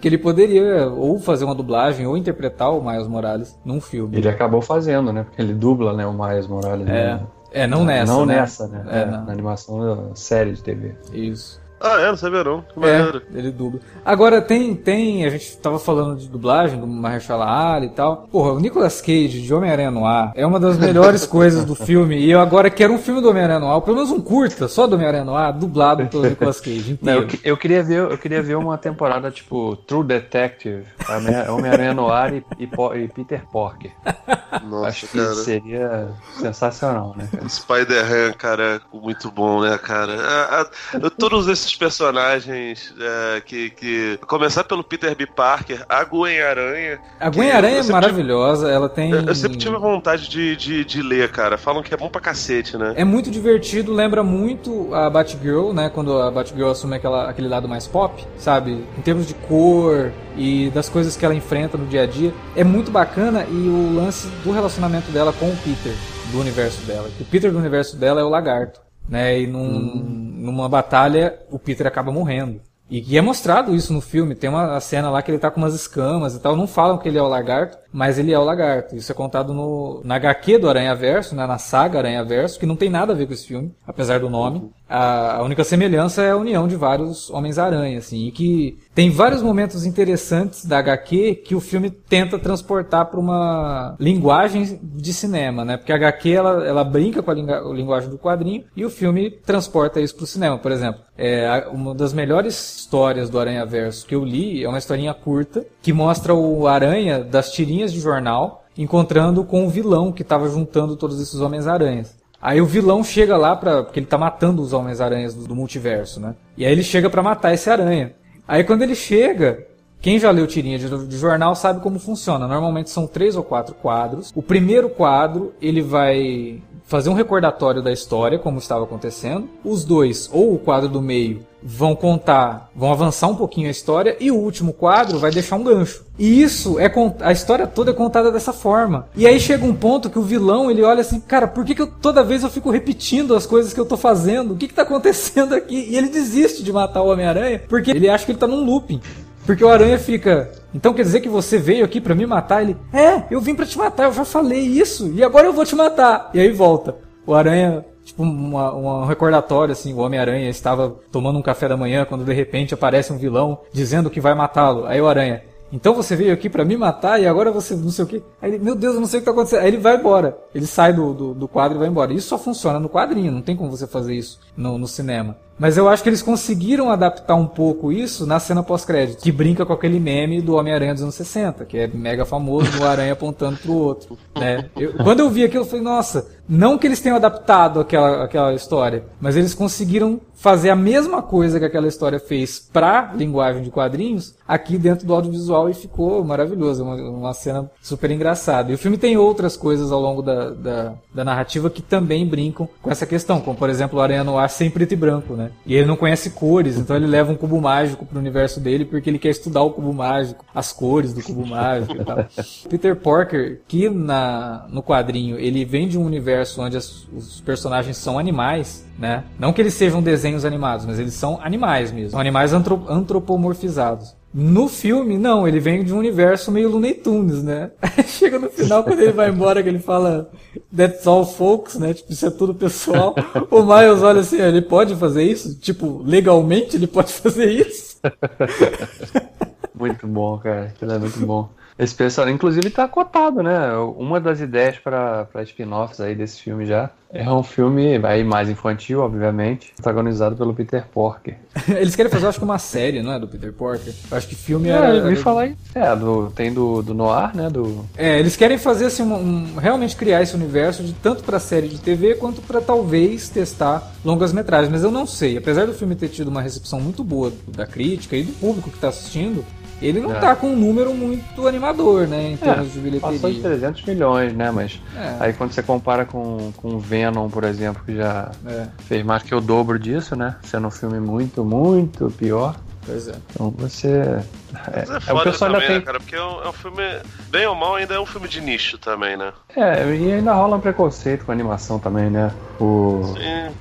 que ele poderia ou fazer uma dublagem ou interpretar o Miles Morales num filme. Ele acabou fazendo, né? Porque ele dubla, né, o Miles Morales. É, né? é não nessa. Não né? nessa, né? É, é, na animação da série de TV. Isso. Ah, é? Não sabia não. Que é, ele dubla. Agora, tem, tem, a gente tava falando de dublagem do Mahershala Ali e tal. Porra, o Nicolas Cage de Homem-Aranha no Ar é uma das melhores (laughs) coisas do filme. E eu agora quero um filme do Homem-Aranha no Ar, pelo menos um curta, só do Homem-Aranha no Ar, dublado pelo Nicolas Cage inteiro. (laughs) Não, eu, eu, queria ver, eu queria ver uma temporada tipo True Detective, Homem-Aranha no Ar e, e, e, Peter Porker. Nossa, Acho que cara. seria sensacional, né? Spider-Man, cara, muito bom, né, cara? A, a, todos esses esses personagens é, que, que. Começar pelo Peter B. Parker, a Gwen Aranha. A Gwen Aranha é maravilhosa, tive... ela tem. Eu, eu, sempre tive vontade de, de, de, ler, cara. Falam que é bom pra cacete, né? É muito divertido, lembra muito a Batgirl, né? Quando a Batgirl assume aquela, aquele lado mais pop, sabe? Em termos de cor e das coisas que ela enfrenta no dia a dia. É muito bacana e o lance do relacionamento dela com o Peter, do universo dela. O Peter do universo dela é o lagarto né? E num, hum. numa batalha o Peter acaba morrendo. E, e, é mostrado isso no filme. Tem uma cena lá que ele tá com umas escamas e tal. Não falam que ele é o lagarto, mas ele é o lagarto. Isso é contado no, na HQ do Aranha Verso, né, na saga Aranha Verso, que não tem nada a ver com esse filme, apesar do nome. A, a única semelhança é a união de vários Homens-Aranha, assim, e que tem vários momentos interessantes da HQ que o filme tenta transportar para uma linguagem de cinema, né? Porque a HQ ela, ela brinca com a linguagem do quadrinho e o filme transporta isso para o cinema. Por exemplo, é, uma das melhores histórias do Aranha Verso que eu li é uma historinha curta que mostra o Aranha das tirinhas de jornal encontrando com o vilão que estava juntando todos esses Homens-Aranhas. Aí o vilão chega lá para porque ele tá matando os Homens-Aranhas do, do, multiverso, né? E aí ele chega para matar esse aranha. Aí quando ele chega, quem já leu tirinha de, de, jornal sabe como funciona. Normalmente são três ou quatro quadros. O primeiro quadro ele vai fazer um recordatório da história, como estava acontecendo. Os dois, ou o quadro do meio, vão contar, vão avançar um pouquinho a história e o último quadro vai deixar um gancho. E isso é a história toda é contada dessa forma. E aí chega um ponto que o vilão ele olha assim, cara, por que, que eu, toda vez eu fico repetindo as coisas que eu tô fazendo? O que que tá acontecendo aqui? E ele desiste de matar o Homem-Aranha porque ele acha que ele tá num looping. Porque o Aranha fica. Então quer dizer que você veio aqui para me matar? Ele. É, eu vim para te matar, eu já falei isso, e agora eu vou te matar. E aí volta. O Aranha, tipo, uma, um recordatório, assim, o Homem-Aranha estava tomando um café da manhã quando de repente aparece um vilão dizendo que vai matá-lo. Aí o Aranha. Então você veio aqui para me matar e agora você não sei o que. Aí ele, meu Deus, eu não sei o que tá acontecendo. Aí ele vai embora. Ele sai do, do, do quadro e vai embora. Isso só funciona no quadrinho, não tem como você fazer isso no, no cinema. Mas eu acho que eles conseguiram adaptar um pouco isso na cena pós-crédito, que brinca com aquele meme do Homem-Aranha dos anos 60, que é mega famoso, o aranha apontando pro outro. Né? Eu, quando eu vi aquilo, eu falei, nossa, não que eles tenham adaptado aquela, aquela história, mas eles conseguiram fazer a mesma coisa que aquela história fez pra linguagem de quadrinhos aqui dentro do audiovisual e ficou maravilhoso, uma, uma cena super engraçada. E o filme tem outras coisas ao longo da, da, da narrativa que também brincam com essa questão, como por exemplo o Aranha no Ar sem preto e branco, né? E ele não conhece cores, então ele leva um cubo mágico pro universo dele porque ele quer estudar o cubo mágico, as cores do cubo mágico e tal. (laughs) Peter Parker, que na, no quadrinho ele vem de um universo onde as, os personagens são animais, né? Não que eles sejam desenhos animados, mas eles são animais mesmo. São animais antropomorfizados. No filme, não, ele vem de um universo meio Looney Tunes, né? (laughs) Chega no final, quando ele vai embora, que ele fala That's all folks, né? Tipo, isso é tudo pessoal. o Miles olha assim, ele pode fazer isso? Tipo, legalmente ele pode fazer isso? (laughs) muito bom, cara. Aquilo é muito bom. Esse pessoal, inclusive, tá cotado, né? Uma das ideias para spin-offs aí desse filme já é um filme aí mais infantil, obviamente, protagonizado pelo Peter Porker. (laughs) Eles querem fazer, acho que uma série, não é? Do Peter Porker. acho que filme é. Era, me falar aí. É, do, tem do, do Noir, né? Do... É, eles querem fazer assim, um, um realmente criar esse universo de tanto para série de TV quanto para talvez testar longas metragens. Mas eu não sei. Apesar do filme ter tido uma recepção muito boa da crítica e do público que está assistindo, ele não é. tá com um número muito animador, né, em termos é, de bilheteria. Passou de 300 milhões, né, mas é. aí quando você compara com, com Venom, por exemplo, que já é. fez mais que o dobro disso, né, sendo um filme muito, muito pior. Pois é. Então você mas é, é foda é, também, tem... né, cara? Porque é um, é um, filme, bem ou mal, ainda é um filme de nicho também, né? É, e ainda rola um preconceito com a animação também, né? O,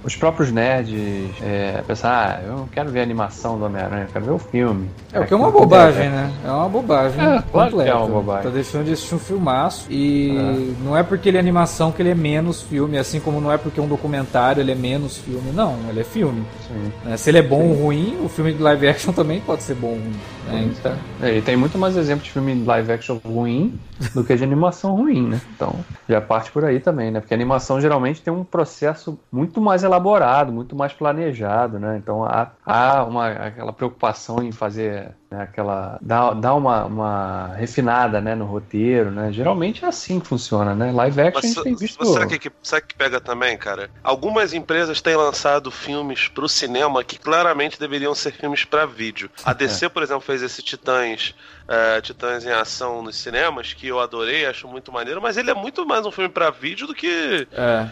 os próprios nerds é, pensar, ah, eu não quero ver a animação do Homem-Aranha, eu quero ver o filme. É, o que é uma bobagem, né? É uma bobagem. É, claro que é uma bobagem. Tá deixando de assistir um filmaço e é. não é porque ele é animação que ele é menos filme, assim como não é porque é um documentário ele é menos filme. Não, ele é filme. Sim. Se ele é bom Sim. ou ruim, o filme de live action também pode ser bom ou ruim. Né? Então, é, e tem muito mais exemplo de filme live action ruim do que de animação ruim, né? Então, já parte por aí também, né? Porque a animação geralmente tem um processo muito mais elaborado, muito mais planejado, né? Então, há, há uma, aquela preocupação em fazer né, aquela dá, dá uma, uma refinada né, no roteiro, né? Geralmente é assim que funciona, né? Live action Mas, a gente tem visto. Sabe o que, sabe que pega também, cara? Algumas empresas têm lançado filmes pro cinema que claramente deveriam ser filmes para vídeo. A DC, é. por exemplo, fez esse Titãs é, Titãs em Ação nos cinemas, que eu adorei, acho muito maneiro, mas ele é muito mais um filme para vídeo do que é.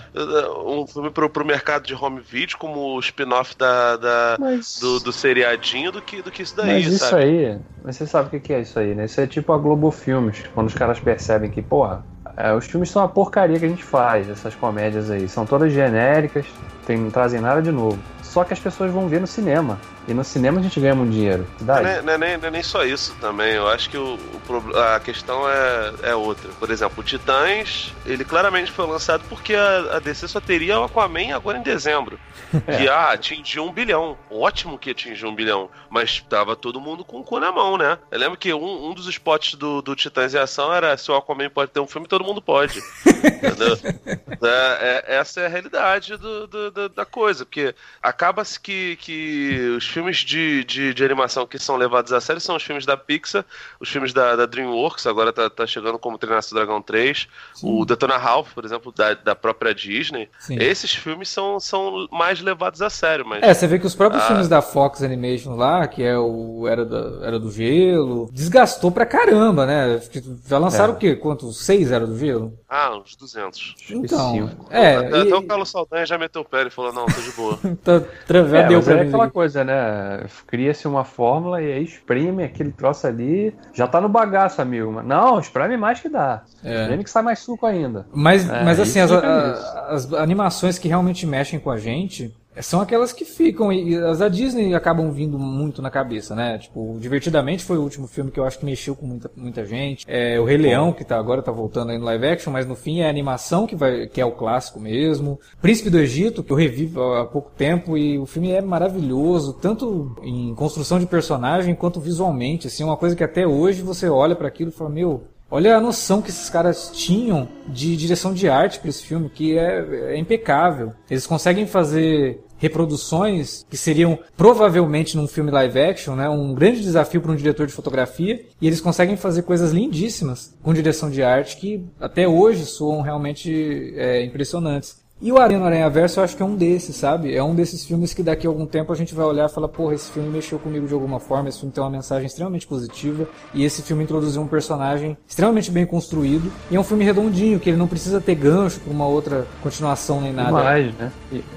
um filme pro, pro mercado de home video, como o spin-off da, da mas... do, do seriadinho, do que, do que isso daí, mas isso sabe? aí, mas você sabe o que é isso aí, né? Isso é tipo a Globo Filmes, quando os caras percebem que, porra, é, os filmes são a porcaria que a gente faz, essas comédias aí. São todas genéricas, tem, não trazem nada de novo. só que as pessoas vão ver no cinema. E no cinema a gente ganha muito dinheiro. Não é, não, é nem, não é nem só isso também. Eu acho que o, o, a questão é, é outra. Por exemplo, o Titãs, ele claramente foi lançado porque a, a DC só teria o Aquaman agora em dezembro. (laughs) Que ah, atingiu um bilhão. Ótimo que atingiu um bilhão. Mas tava todo mundo com o cu na mão, né? Eu lembro que um, um dos spots do, do Titãs em Ação era se o Aquaman pode ter um filme, todo mundo pode. (laughs) Entendeu? É, é, essa é a realidade do, do, do, da coisa. Porque acaba-se que, que os filmes de, de, de, animação que são levados a sério são os filmes da Pixar, os filmes da, da DreamWorks, agora tá, tá chegando como Treinar o Dragão 3, Sim. o Detona Ralph, por exemplo, da, da própria Disney. Sim. Esses filmes são, são mais levados a sério. Mas, é, você vê que os próprios filmes da Fox Animation lá, que é o Era, da, Era do Gelo, desgastou pra caramba, né? Já lançaram é. o quê? Quantos? Seis Era do Gelo? Ah, uns 200. Então, é. Até, e... até o Carlos Saldanha já meteu o pé e falou: não, tô de boa. (laughs) tá, é, deu pra é aquela coisa, né? Cria-se uma fórmula e aí espreme aquele troço ali. Já tá no bagaço, amigo. Não, espreme mais que dá. É. Espreme que sai mais suco ainda. Mas, é, mas assim, as, as animações que realmente mexem com a gente, são aquelas que ficam, e as da Disney acabam vindo muito na cabeça, né? Tipo, Divertidamente foi o último filme que eu acho que mexeu com muita, muita gente. É, o Rei Leão, que tá, agora tá voltando aí no live action, mas no fim é a animação que, vai, que é o clássico mesmo. Príncipe do Egito, que eu revi há pouco tempo, e o filme é maravilhoso, tanto em construção de personagem quanto visualmente, assim, uma coisa que até hoje você olha para aquilo e fala, meu, Olha a noção que esses caras tinham de direção de arte para esse filme, que é, é, impecável. Eles conseguem fazer reproduções que seriam provavelmente num filme live action, né, um grande desafio para um diretor de fotografia, e eles conseguem fazer coisas lindíssimas com direção de arte que até hoje soam realmente é, impressionantes. E o Aranha no Aranha Verso eu acho que é um desses, sabe? É um desses filmes que daqui a algum tempo a gente vai olhar e falar, porra, esse filme mexeu comigo de alguma forma, esse filme tem uma mensagem extremamente positiva, e esse filme introduziu um personagem extremamente bem construído, e é um filme redondinho, que ele não precisa ter gancho para uma outra continuação nem nada. Mais, né?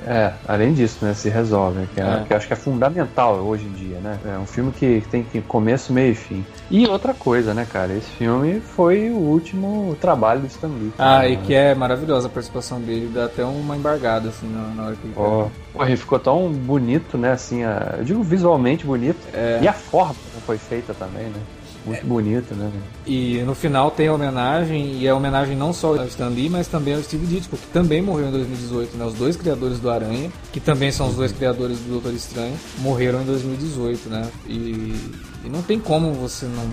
É, além disso, né, se resolve, né? que, é, é. que eu acho que é fundamental hoje em dia, né? É um filme que tem começo, meio e fim. E outra coisa, né, cara? Esse filme foi o último trabalho do Stan Lee. Ah, né? e que é maravilhosa a participação dele, dá até uma embargada, assim, na, hora que ele oh. Pô, ele ficou tão bonito, né, assim, a, eu digo visualmente bonito, é. e a forma que foi feita também, né? Muito é. bonito, né? E no final tem a homenagem, e é homenagem não só ao Stan Lee, mas também ao Steve Ditko, que também morreu em 2018, né? Os dois criadores do Aranha, que também são os dois criadores do Doutor Estranho, morreram em 2018, né? E e não tem como você não,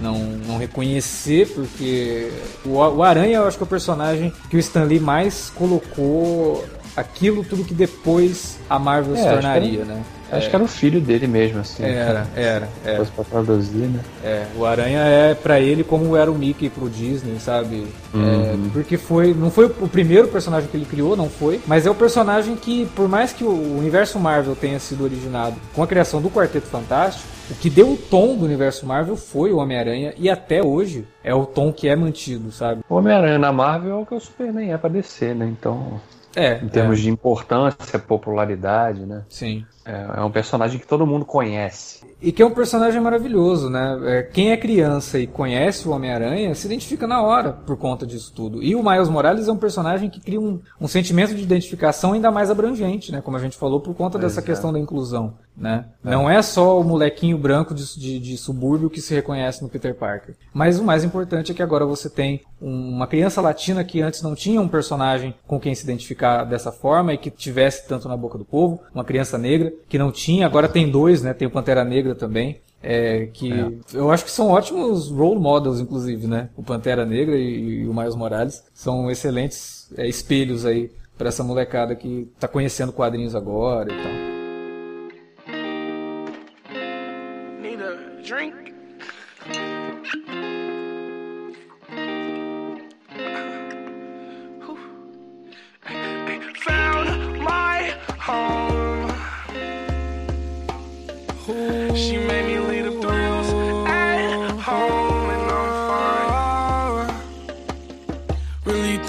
não, não reconhecer, porque o, o Aranha eu acho que é o personagem que o Stan Lee mais colocou aquilo tudo que depois a Marvel é, se tornaria, né? Acho é. que era o filho dele mesmo, assim. Era, era. era. Fosse pra traduzir, né? É, o Aranha é para ele como era o Mickey pro Disney, sabe? É, uhum. É, porque foi. Não foi o primeiro personagem que ele criou, não foi. Mas é o personagem que, por mais que o universo Marvel tenha sido originado com a criação do Quarteto Fantástico, o que deu o tom do universo Marvel foi o Homem-Aranha e até hoje é o tom que é mantido, sabe? O Homem-Aranha na Marvel é o que o Superman é pra descer, né? Então. É. Em termos é. de importância, popularidade, né? Sim. É, é um personagem que todo mundo conhece. E que é um personagem maravilhoso, né? É, quem é criança e conhece o Homem-Aranha se identifica na hora por conta disso tudo. E o Miles Morales é um personagem que cria um, um sentimento de identificação ainda mais abrangente, né? Como a gente falou, por conta dessa questão da inclusão, né? É. Não é só o molequinho branco de, de, de, subúrbio que se reconhece no Peter Parker. Mas o mais importante é que agora você tem uma criança latina que antes não tinha um personagem com quem se identificar dessa forma e que tivesse tanto na boca do povo, uma criança negra que não tinha, agora tem dois, né? Tem o Pantera Negra Negra também. É, que é. eu acho que são ótimos role models, inclusive, né? O Pantera Negra e, e o Miles Morales são excelentes é, espelhos aí para essa molecada que tá conhecendo quadrinhos agora e tal. Need a drink?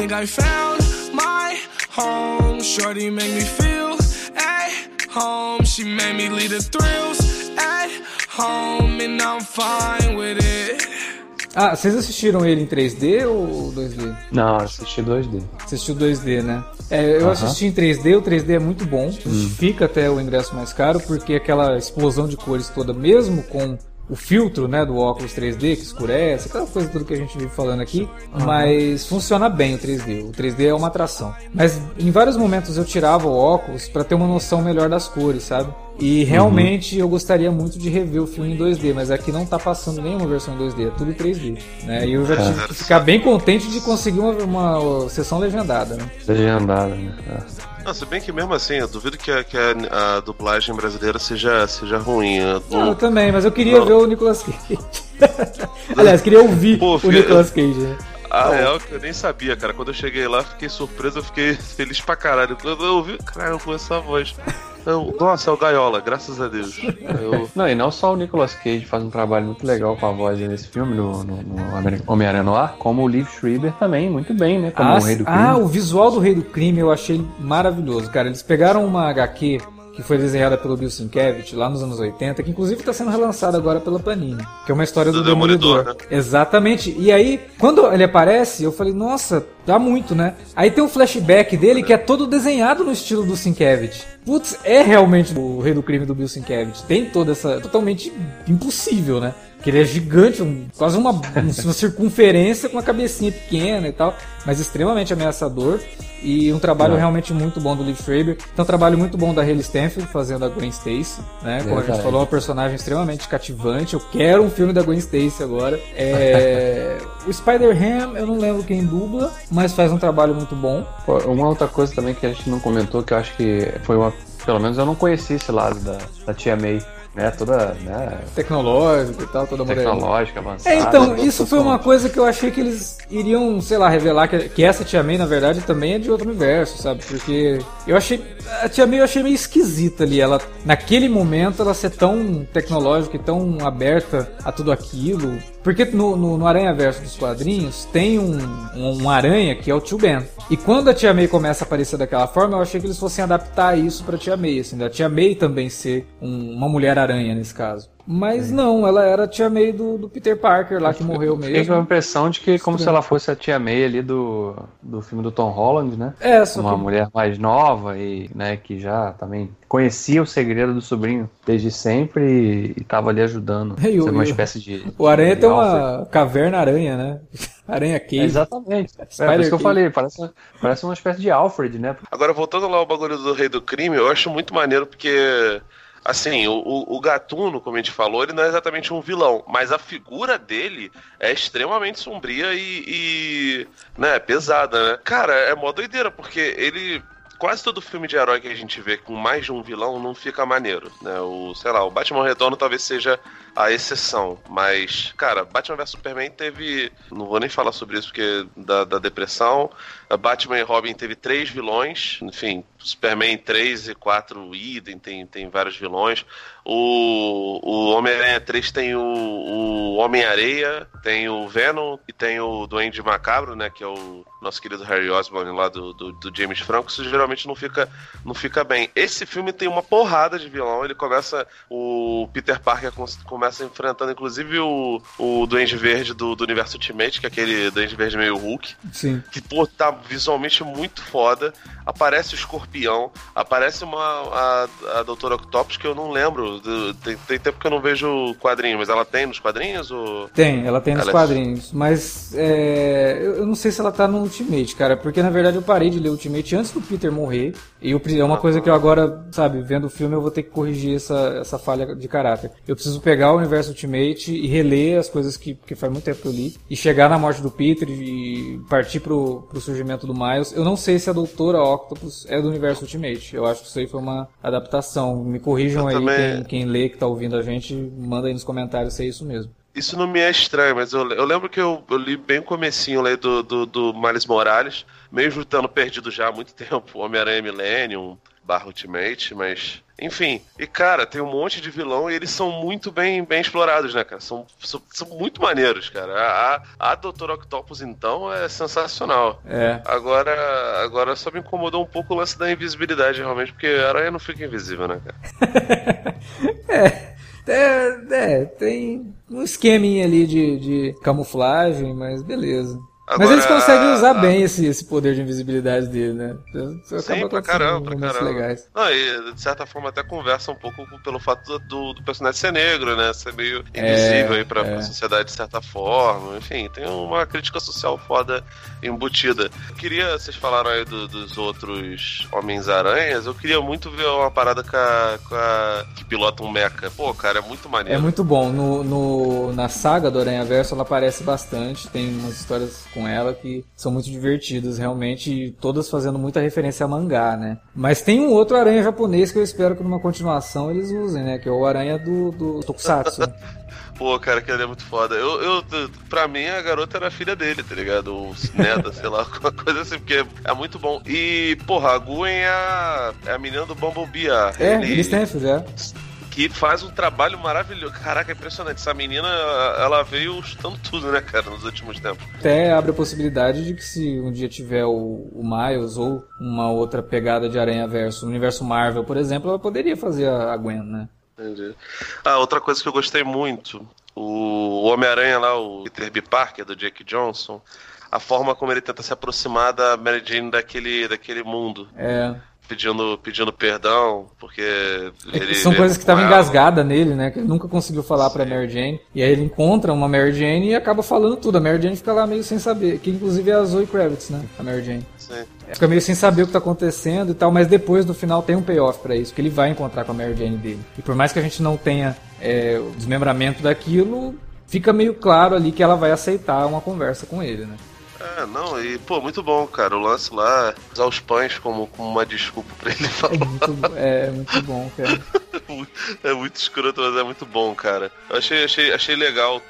Think I found my home. Shorty made me feel at home. She made me leave the thrills at home and I'm fine with it. Ah, vocês assistiram ele em 3D ou 2D? Não, assisti 2D. Assistiu 2D, né? É, eu assisti em 3D, o 3D é muito bom, justifica até o ingresso mais caro, porque aquela explosão de cores toda, mesmo com o filtro né, do óculos 3D que escurece, aquela coisa tudo que a gente vive falando aqui, mas funciona bem o 3D. O 3D é uma atração. Mas em vários momentos eu tirava o óculos para ter uma noção melhor das cores, sabe? E realmente eu gostaria muito de rever o filme em 2D, mas aqui não tá passando nenhuma versão em 2D, é tudo em 3D. Né? E eu já tive que ficar bem contente de conseguir uma, uma sessão legendada. Né? Legendada, né? Não, se bem que mesmo assim, eu duvido que a, que a, a dublagem brasileira seja, seja ruim. Eu Não, não- eu também, mas eu queria Não. ver o Nicolas Cage. (laughs) Aliás, queria ouvir Pô, o filho, Nicolas Cage. né? A real é que eu nem sabia, cara. Quando eu cheguei lá, fiquei surpreso, eu fiquei (laughs) feliz pra caralho. Quando eu ouvi, caralho, eu conheço a voz. Eu, nossa, é o Gaiola, graças a Deus. Eu, Não, e não só o Nicolas Cage faz um trabalho muito legal com a voz nesse filme, no, no, no Homem-Aranha no Ar, como o Liv Schreiber também, muito bem, né? Como Ah, o Rei do Crime. ah, o visual do Rei do Crime eu achei maravilhoso, cara. Eles pegaram uma HQ que foi desenhada pelo Bill Sienkiewicz lá nos anos 80, que inclusive está sendo relançada agora pela Panini, que é uma história do, Do Demolidor, Demolidor. Exatamente. E aí, quando ele aparece, eu falei, nossa, dá muito, né? Aí tem um flashback dele que é todo desenhado no estilo do Sienkiewicz. Putz, é realmente o Rei do Crime do Bill Sienkiewicz. Tem toda essa... Totalmente impossível, né? Que ele é gigante, um- quase uma, uma circunferência com uma cabecinha pequena e tal, mas extremamente ameaçador. E um trabalho É. realmente muito bom do Liv Schreiber. Então, um trabalho muito bom da Hayley Stanfield fazendo a Gwen Stacy, né? Como a gente falou, uma personagem extremamente cativante. Eu quero um filme da Gwen Stacy agora. É... (laughs) o Spider-Ham, eu não lembro quem dubla, mas faz um trabalho muito bom. Pô, Uma outra coisa também que a gente não comentou, que eu acho que foi uma. Pelo menos eu não conheci esse lado da, da Tia May, né? Toda né, Tecnológico e tal, toda tecnológica, avançada. É, então, isso foi uma coisa que eu achei que eles iriam, sei lá, revelar que, que essa Tia May, na verdade, também é de outro universo, sabe? Porque eu achei. A Tia May eu achei meio esquisita ali. Ela, naquele momento, ela ser tão tecnológica e tão aberta a tudo aquilo. Porque no, no, no Aranha Verso dos quadrinhos tem um, um, um aranha que é o Tio Ben. E quando a Tia May começa a aparecer daquela forma, eu achei que eles fossem adaptar isso pra Tia May, assim, da Tia May também ser um- uma mulher aranha nesse caso. Mas não, ela era a Tia May do, do Peter Parker lá que morreu Fiquei com a mesmo. impressão de que como se ela fosse a tia May ali do, do filme do Tom Holland, né? É, só Uma que mulher mais nova e, né, que já também conhecia o segredo do sobrinho desde sempre e, estava ali ajudando. (laughs) E o- uma o- espécie de. o aranha de tem uma caverna aranha, né? (laughs) Aranha Cave. Exatamente. É, Spider isso que eu falei, parece, parece uma espécie de Alfred, né? Agora, voltando lá ao bagulho do Rei do Crime, eu acho muito maneiro porque. Assim, o, o, Gatuno, como a gente falou, ele não é exatamente um vilão, mas a figura dele é extremamente sombria e, e né, pesada, né? Cara, é mó doideira, porque ele. Quase todo filme de herói que a gente vê com mais de um vilão não fica maneiro, né? O, sei lá, o Batman Retorno talvez seja a exceção, mas, cara, Batman vs Superman teve. Não vou nem falar sobre isso porque da, da depressão. Batman e Robin teve três vilões, enfim, Superman 3 e 4 idem, tem, tem vários vilões. O, o Homem-Aranha 3 tem o, o Homem-Areia, tem o Venom e tem o Duende Macabro, né? Que é o nosso querido Harry Osborn lá do, do, do James Franco. Isso geralmente não fica, não fica bem. Esse filme tem uma porrada de vilão. Ele começa. O Peter Parker com- começa enfrentando, inclusive, o, o Duende Verde do, do universo Ultimate, que é aquele Duende Verde meio Hulk Sim. que pô, tá visualmente muito foda. Aparece o escorpião, aparece uma a, a Doutora Octopus que eu não lembro. tem, tem tempo que eu não vejo o quadrinho, mas ela tem nos quadrinhos? Ou... Tem, ela tem nos Ela é- quadrinhos. Mas é, eu não sei se ela tá no Ultimate, cara. Porque na verdade eu parei de ler Ultimate antes do Peter morrer. E eu, é uma coisa que eu agora, sabe, vendo o filme, eu vou ter que corrigir essa, essa falha de caráter. Eu preciso pegar o universo Ultimate e reler as coisas que, que faz muito tempo que eu li. E chegar na morte do Peter e partir pro, pro surgimento do Miles. Eu não sei se a Doutora Octopus é do universo Ultimate. Eu acho que isso aí foi uma adaptação. Me corrijam Eu aí também- quem, quem lê, que tá ouvindo a gente, manda aí nos comentários se é isso mesmo. Isso não me é estranho, mas eu, eu lembro que eu, eu li bem o comecinho lá do, do, do Miles Morales, mesmo estando perdido já há muito (laughs) tempo, Homem-Aranha Millennium, barra Ultimate, mas... Enfim, e cara, tem um monte de vilão e eles são muito bem, bem explorados, né, cara? São, são, são muito maneiros, cara. A, a, a Doutora Octopus, então, é sensacional. É. Agora, agora só me incomodou um pouco o lance da invisibilidade, realmente, porque a aranha não fica invisível, né, cara? (laughs) É, é, tem um esqueminha ali de, de camuflagem, mas beleza. Agora, Mas eles conseguem usar a... bem esse, esse poder de invisibilidade dele, né? Sim, pra caramba, pra caramba. Legais. Não, e de certa forma até conversa um pouco pelo fato do, do personagem ser negro, né? Ser meio invisível é, aí pra, é. pra sociedade de certa forma. Enfim, tem uma crítica social foda embutida. Eu queria, vocês falaram aí do, dos outros Homens-Aranhas, eu queria muito ver uma parada com a, com a, que pilota um mecha. Pô, cara, é muito maneiro. É muito bom. No, no, na saga do Aranha Verso ela aparece bastante, tem umas histórias com ela que são muito divertidas, realmente, todas fazendo muita referência a mangá, né? Mas tem um outro aranha japonês que eu espero que numa continuação eles usem, né? Que é o aranha do, do Tokusatsu. (laughs) Pô, cara, que ele é muito foda. Eu, eu, pra mim, a garota era filha dele, tá ligado? Ou neta, sei lá, (laughs) alguma coisa assim, porque é muito bom. E, porra, a Gwen é a, é a menina do Bumblebee. É, ele, ele Stanford, é que faz um trabalho maravilhoso. Caraca, é impressionante. Essa menina, ela veio chutando tudo, né, cara, nos últimos tempos. Até abre a possibilidade de que se um dia tiver o, o Miles ou uma outra pegada de Aranha Verso, no universo Marvel, por exemplo, ela poderia fazer a Gwen, né? Entendi. Ah, outra coisa que eu gostei muito, o Homem-Aranha lá, o Peter B. Parker, do Jake Johnson, a forma como ele tenta se aproximar da Mary Jane daquele, daquele mundo. É pedindo, pedindo perdão, porque é ele. São coisas que estavam engasgadas nele, né? Que ele nunca conseguiu falar Sim. pra Mary Jane. E aí ele encontra uma Mary Jane e acaba falando tudo. A Mary Jane fica lá meio sem saber. Que inclusive é a Zoe Kravitz, né? A Mary Jane. Sim. Fica meio sem saber o que tá acontecendo e tal, mas depois no final tem um payoff para isso, que ele vai encontrar com a Mary Jane dele. E por mais que a gente não tenha é, o desmembramento daquilo, fica meio claro ali que ela vai aceitar uma conversa com ele, né? É, não, e pô, muito bom, cara. O lance lá, usar os pães como, como uma desculpa pra ele falar. É muito, é, muito bom, cara. (laughs) é muito escroto, mas é muito bom, cara. Eu achei, achei, achei legal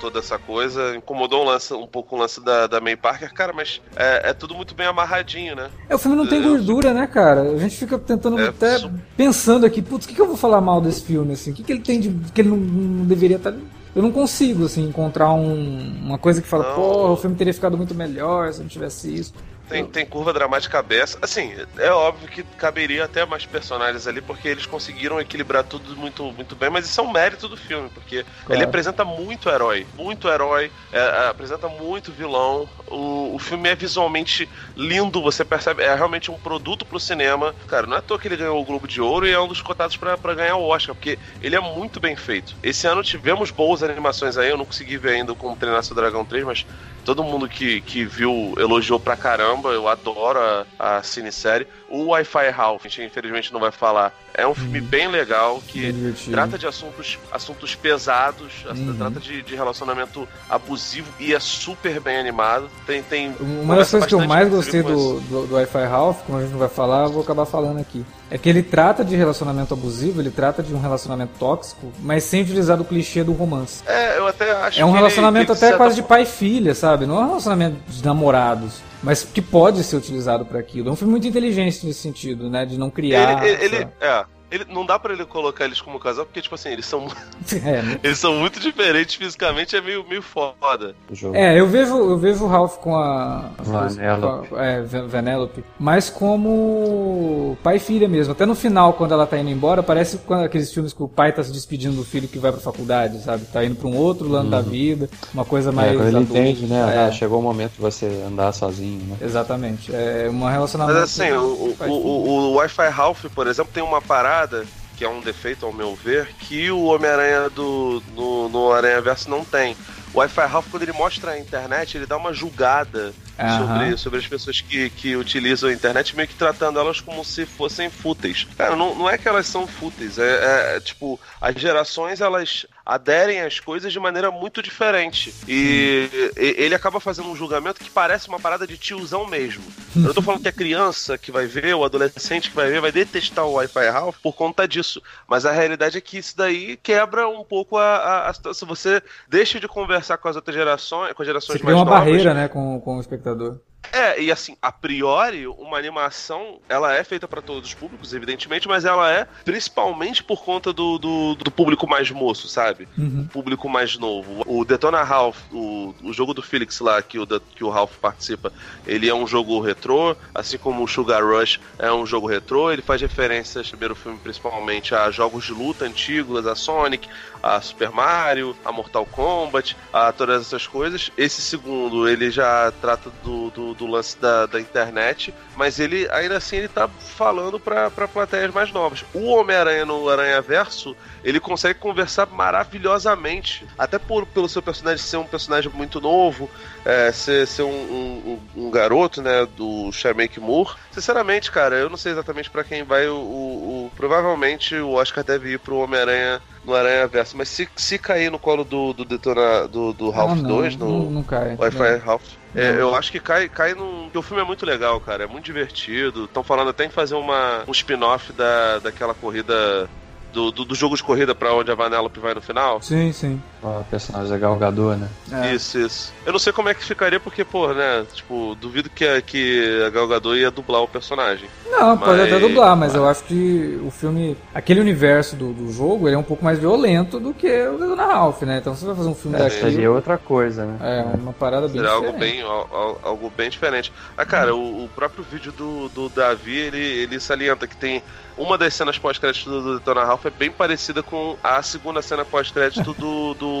toda essa coisa. Incomodou um, lance, um pouco o lance da, da May Parker, cara, mas é, é tudo muito bem amarradinho, né? É, o filme não tem gordura, né, cara? A gente fica tentando é, até su... pensando aqui, putz, o que, que eu vou falar mal desse filme, assim? O que, que ele tem de. que ele não, não deveria estar. Tá eu não consigo, assim, encontrar um, uma coisa que fala, porra, o filme teria ficado muito melhor se não tivesse isso. Tem, tem curva dramática cabeça. Assim, é óbvio que caberia até mais personagens ali, porque eles conseguiram equilibrar tudo muito, muito bem, mas isso é um mérito do filme, porque claro. ele apresenta muito herói, muito herói, é, é, apresenta muito vilão. O, o filme é visualmente lindo, você percebe, é realmente um produto pro cinema. Cara, não é à toa que ele ganhou o Globo de Ouro e é um dos cotados para ganhar o Oscar, porque ele é muito bem feito. Esse ano tivemos boas animações aí, eu não consegui ver ainda como Treinar Seu Dragão 3, mas todo mundo que, que viu elogiou pra caramba. Eu adoro a, a cinesérie. O Wi-Fi Ralph, a gente infelizmente não vai falar. É um filme uhum. bem legal que bem trata de assuntos, assuntos pesados, uhum. trata de, de, relacionamento abusivo e é super bem animado. Tem, tem Uma das coisas que eu mais gostei do, do, do Wi-Fi Ralph, como a gente não vai falar, eu vou acabar falando aqui. É que ele trata de relacionamento abusivo, ele trata de um relacionamento tóxico, mas sem utilizar o clichê do romance. É, eu até acho É um relacionamento ele, até quase de pai e filha, sabe? Não é um relacionamento de namorados mas que pode ser utilizado para aquilo. É um filme muito inteligente nesse sentido, né? De não criar. Ele, ele, ele é, ele, não dá para ele colocar eles como casal, porque, tipo assim, eles são. (laughs) É, né? eles são muito diferentes fisicamente, é meio, meio foda. É, eu vejo, eu vejo o Ralph com a. Vanellope. Com a, é, Vanellope. Mas como pai e filha mesmo. Até no final, quando ela tá indo embora, parece aqueles filmes que o pai tá se despedindo do filho que vai pra faculdade, sabe? Tá indo pra um outro lado uhum. da vida, uma coisa mais. É, quando ele adulto. entende, né? É. Ah, chegou o momento de você andar sozinho, né? Exatamente. É um relacionamento. Mas assim, o, o, o, o Wi-Fi Ralph, por exemplo, tem uma parada parada que é um defeito ao meu ver, que o Homem-Aranha do no, no Aranha Verso não tem. O Wi-Fi Ralph, quando ele mostra a internet, ele dá uma julgada uhum. sobre, sobre as pessoas que, que utilizam a internet, meio que tratando elas como se fossem fúteis. Cara, não, não é que elas são fúteis, é, é tipo, as gerações elas aderem às coisas de maneira muito diferente. E ele acaba fazendo um julgamento que parece uma parada de tiozão mesmo. Eu não tô falando que a criança que vai ver, o adolescente que vai ver, vai detestar o Wi-Fi Ralph por conta disso. Mas a realidade é que isso daí quebra um pouco a, Se você deixa de conversar com as outras gerações, com as gerações Você mais cria uma barreira, né, com, com o espectador. É, e assim, a priori, uma animação, ela é feita para todos os públicos, evidentemente, mas ela é principalmente por conta do, do, do público mais moço, sabe? Uhum. Público mais novo. O Detona Ralph, o, o jogo do Felix lá, que o, que o Ralph participa, ele é um jogo retrô, assim como o Sugar Rush é um jogo retrô, ele faz referências, primeiro filme, principalmente, a jogos de luta antigos, a Sonic, a Super Mario, a Mortal Kombat, a todas essas coisas. Esse segundo, ele já trata do, do, do lance da, da internet, mas ele ainda assim ele tá falando para plateias mais novas. O Homem-Aranha no Aranha Verso, ele consegue conversar maravilhosamente, até por, pelo seu personagem ser um personagem muito novo, é, ser, ser um, um, um, garoto, né, do Shamake Moore. Sinceramente, cara, eu não sei exatamente para quem vai o, o, o, Provavelmente o Oscar deve ir pro Homem-Aranha no Aranha Verso, mas se, se cair no colo do, do Detona, do, do Ralph ah, não, 2, no não, não cai, Wi-Fi Ralph, é, eu acho que cai, cai num. Porque o filme é muito legal, cara. É muito divertido. Estão falando até em fazer uma, um spin-off da, daquela corrida do, do, do, jogo de corrida pra onde a Vanellope vai no final? Sim, sim. O personagem é Galgador, né? É. Isso, isso. Eu não sei como é que ficaria, porque, pô, né? Tipo, duvido que a, que a Galgador ia dublar o personagem. Não, mas... pode até dublar, mas eu acho que o filme. Aquele universo do, do jogo ele é um pouco mais violento do que o Detona Ralph, né? Então você vai fazer um filme é, daquele. Seria outra coisa, né? É, uma parada bem Seria diferente. algo bem, algo, algo bem diferente. Ah, cara, hum. o, o, próprio vídeo do, do Davi, ele, ele salienta que tem uma das cenas pós-crédito do, do Detona Ralph é bem parecida com a segunda cena pós-crédito do, do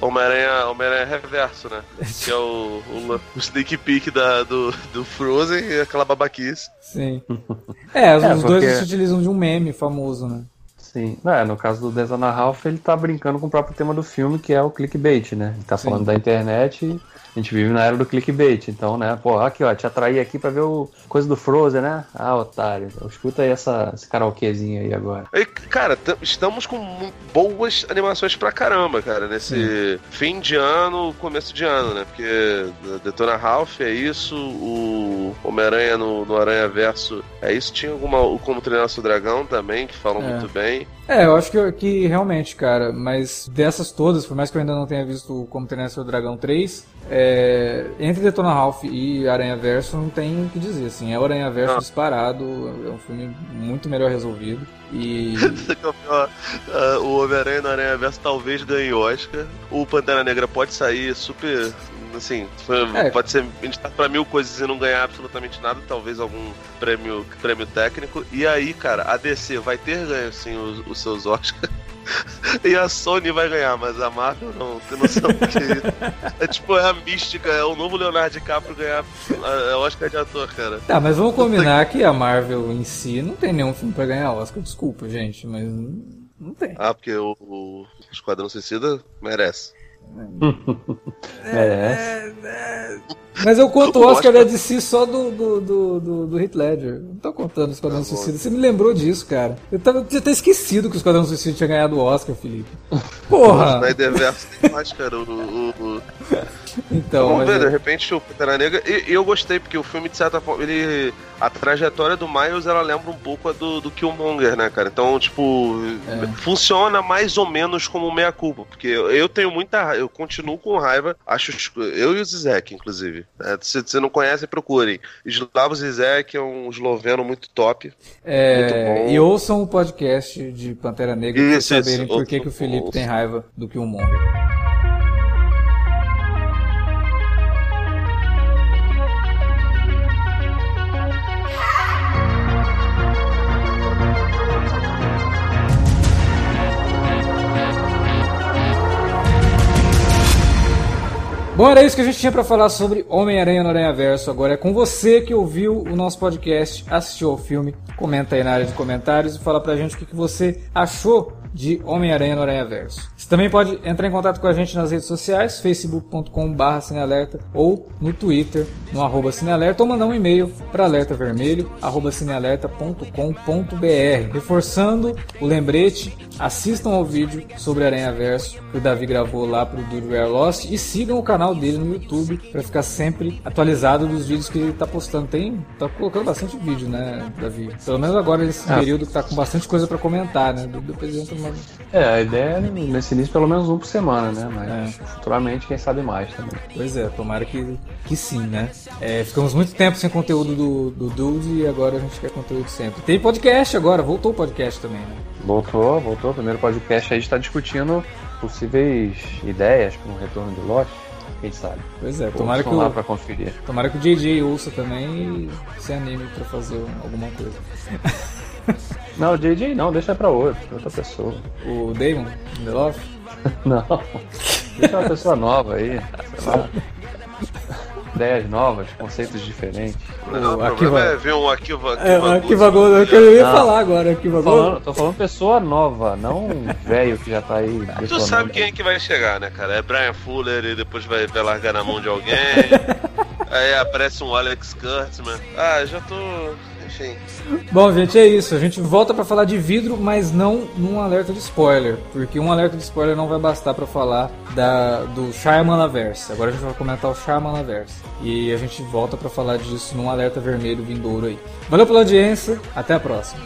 Homem-Aranha Homem Reverso, né? Que é o, o, o sneak peek da, do, do Frozen e aquela babaquice. Sim. (laughs) É, os, é, porque... dois se utilizam de um meme famoso, né? Sim. É, no caso do Detona Ralph, ele tá brincando com o próprio tema do filme, que é o clickbait, né? Ele tá Sim. falando da internet a gente vive na era do clickbait, então, né? Pô, aqui, ó, te atrair aqui pra ver o coisa do Frozen, né? Ah, otário. Então, escuta aí essa, esse karaokezinho aí agora. E, cara, estamos com boas animações pra caramba, cara, nesse Sim. fim de ano, começo de ano, né? Porque Detona Ralph é isso, o Homem-Aranha no, no Aranha Verso é isso. Tinha alguma. O Como Treinar Seu Dragão também, que falam é. muito bem. É, eu acho que, que realmente, cara, mas dessas todas, por mais que eu ainda não tenha visto Como Treinar Seu Dragão 3, é, entre Detona Ralph e Aranha Verso não tem o que dizer, assim, é o Aranha Verso ah. disparado, é um filme muito melhor resolvido. E. (laughs) o Homem-Aranha no Aranha Verso talvez ganhe Oscar. O Pantera Negra pode sair super assim, é. pode ser indicado pra mil coisas e não ganhar absolutamente nada, talvez algum prêmio, prêmio técnico. E aí, cara, a DC vai ter ganho, sim, os, os seus Oscars. (laughs) e a Sony vai ganhar, mas a Marvel não, tem noção que é tipo, é a mística, é o novo Leonardo DiCaprio ganhar é Oscar de ator, cara. Tá, mas vamos combinar que a Marvel em si não tem nenhum filme pra ganhar Oscar, desculpa, gente, mas não tem. Ah, porque o, o Esquadrão Suicida merece. É, é, é, Mas eu conto o Oscar da DC só do, do, do, do, do Heath Ledger. Não tô contando o Esquadrão tá Suicida. Você me lembrou disso, cara. Eu tava, eu tinha até esquecido que o Esquadrão Suicida tinha ganhado o Oscar, Felipe. Porra! O Snyderverse tem mais, cara. O, o, o... Então, Vamos ver, é... de repente o Pantera Negra. E, e, eu gostei, porque o filme, de certa forma, ele. A trajetória do Miles ela lembra um pouco a do, do Killmonger, né, cara? Então, tipo, é. funciona mais ou menos como meia-culpa. Porque eu tenho muita. Eu continuo com raiva. Acho. Eu e o Zizek, inclusive. É, se você não conhece, procurem. Slavo Zizek é um esloveno muito top. É, muito bom. E ouçam o podcast de Pantera Negra para saberem por que, que o Felipe tem raiva do Killmonger. Bom, era isso que a gente tinha para falar sobre Homem-Aranha no Aranha Verso. Agora é com você que ouviu o nosso podcast, assistiu ao filme, comenta aí na área de comentários e fala pra gente o que, que você achou de Homem-Aranha no Aranha Verso. Você também pode entrar em contato com a gente nas redes sociais, facebook.com.br cinealerta ou no Twitter, no arroba cinealerta, ou mandar um e-mail para alertavermelho, arroba cinealerta.com.br. Reforçando o lembrete, assistam ao vídeo sobre Aranha Verso que o Davi gravou lá pro Dude Where Lost e sigam o canal dele no YouTube para ficar sempre atualizado dos vídeos que ele tá postando. Tem, tá colocando bastante vídeo, né, Davi? Pelo menos agora nesse ah. período que tá com bastante coisa para comentar, né? Depois entra uma... É, a ideia é nesse pelo menos um por semana, né? Mas futuramente, quem sabe mais também. Pois é, tomara que, que sim, né? É, ficamos muito tempo sem conteúdo do, do Dude e agora a gente quer conteúdo sempre. Tem podcast agora, voltou o podcast também, né? Voltou, voltou. O primeiro podcast aí está discutindo possíveis ideias para um retorno do Lost. Quem sabe? Pois é, tomara que, o, para conferir. tomara que o JJ ouça também e se anime pra fazer alguma coisa. (laughs) Não, o JJ não, deixa pra outro, pra outra pessoa. O Damon, Lindelof, (laughs) Não. Deixa uma pessoa nova aí, sei lá. Ideias novas, conceitos diferentes. Não, o Aqui problema vai- é ver um arquivo É, arquivo é o que eu ia Ah. falar agora, aqui Tô falando, tô falando pessoa nova, não um velho que já tá aí. Tu sabe quem é que vai chegar, né, cara? É Brian Fuller e depois vai, vai largar na mão de alguém. (laughs) Aí aparece um Alex Kurtzman. Ah, já tô. Bom, gente, é isso. A gente volta pra falar de vidro, mas não num alerta de spoiler, porque um alerta de spoiler não vai bastar pra falar da, do Shyamalaverse. Agora a gente vai comentar o Shyamalaverse. E a gente volta pra falar disso num alerta vermelho vindouro aí. Valeu pela audiência, até a próxima.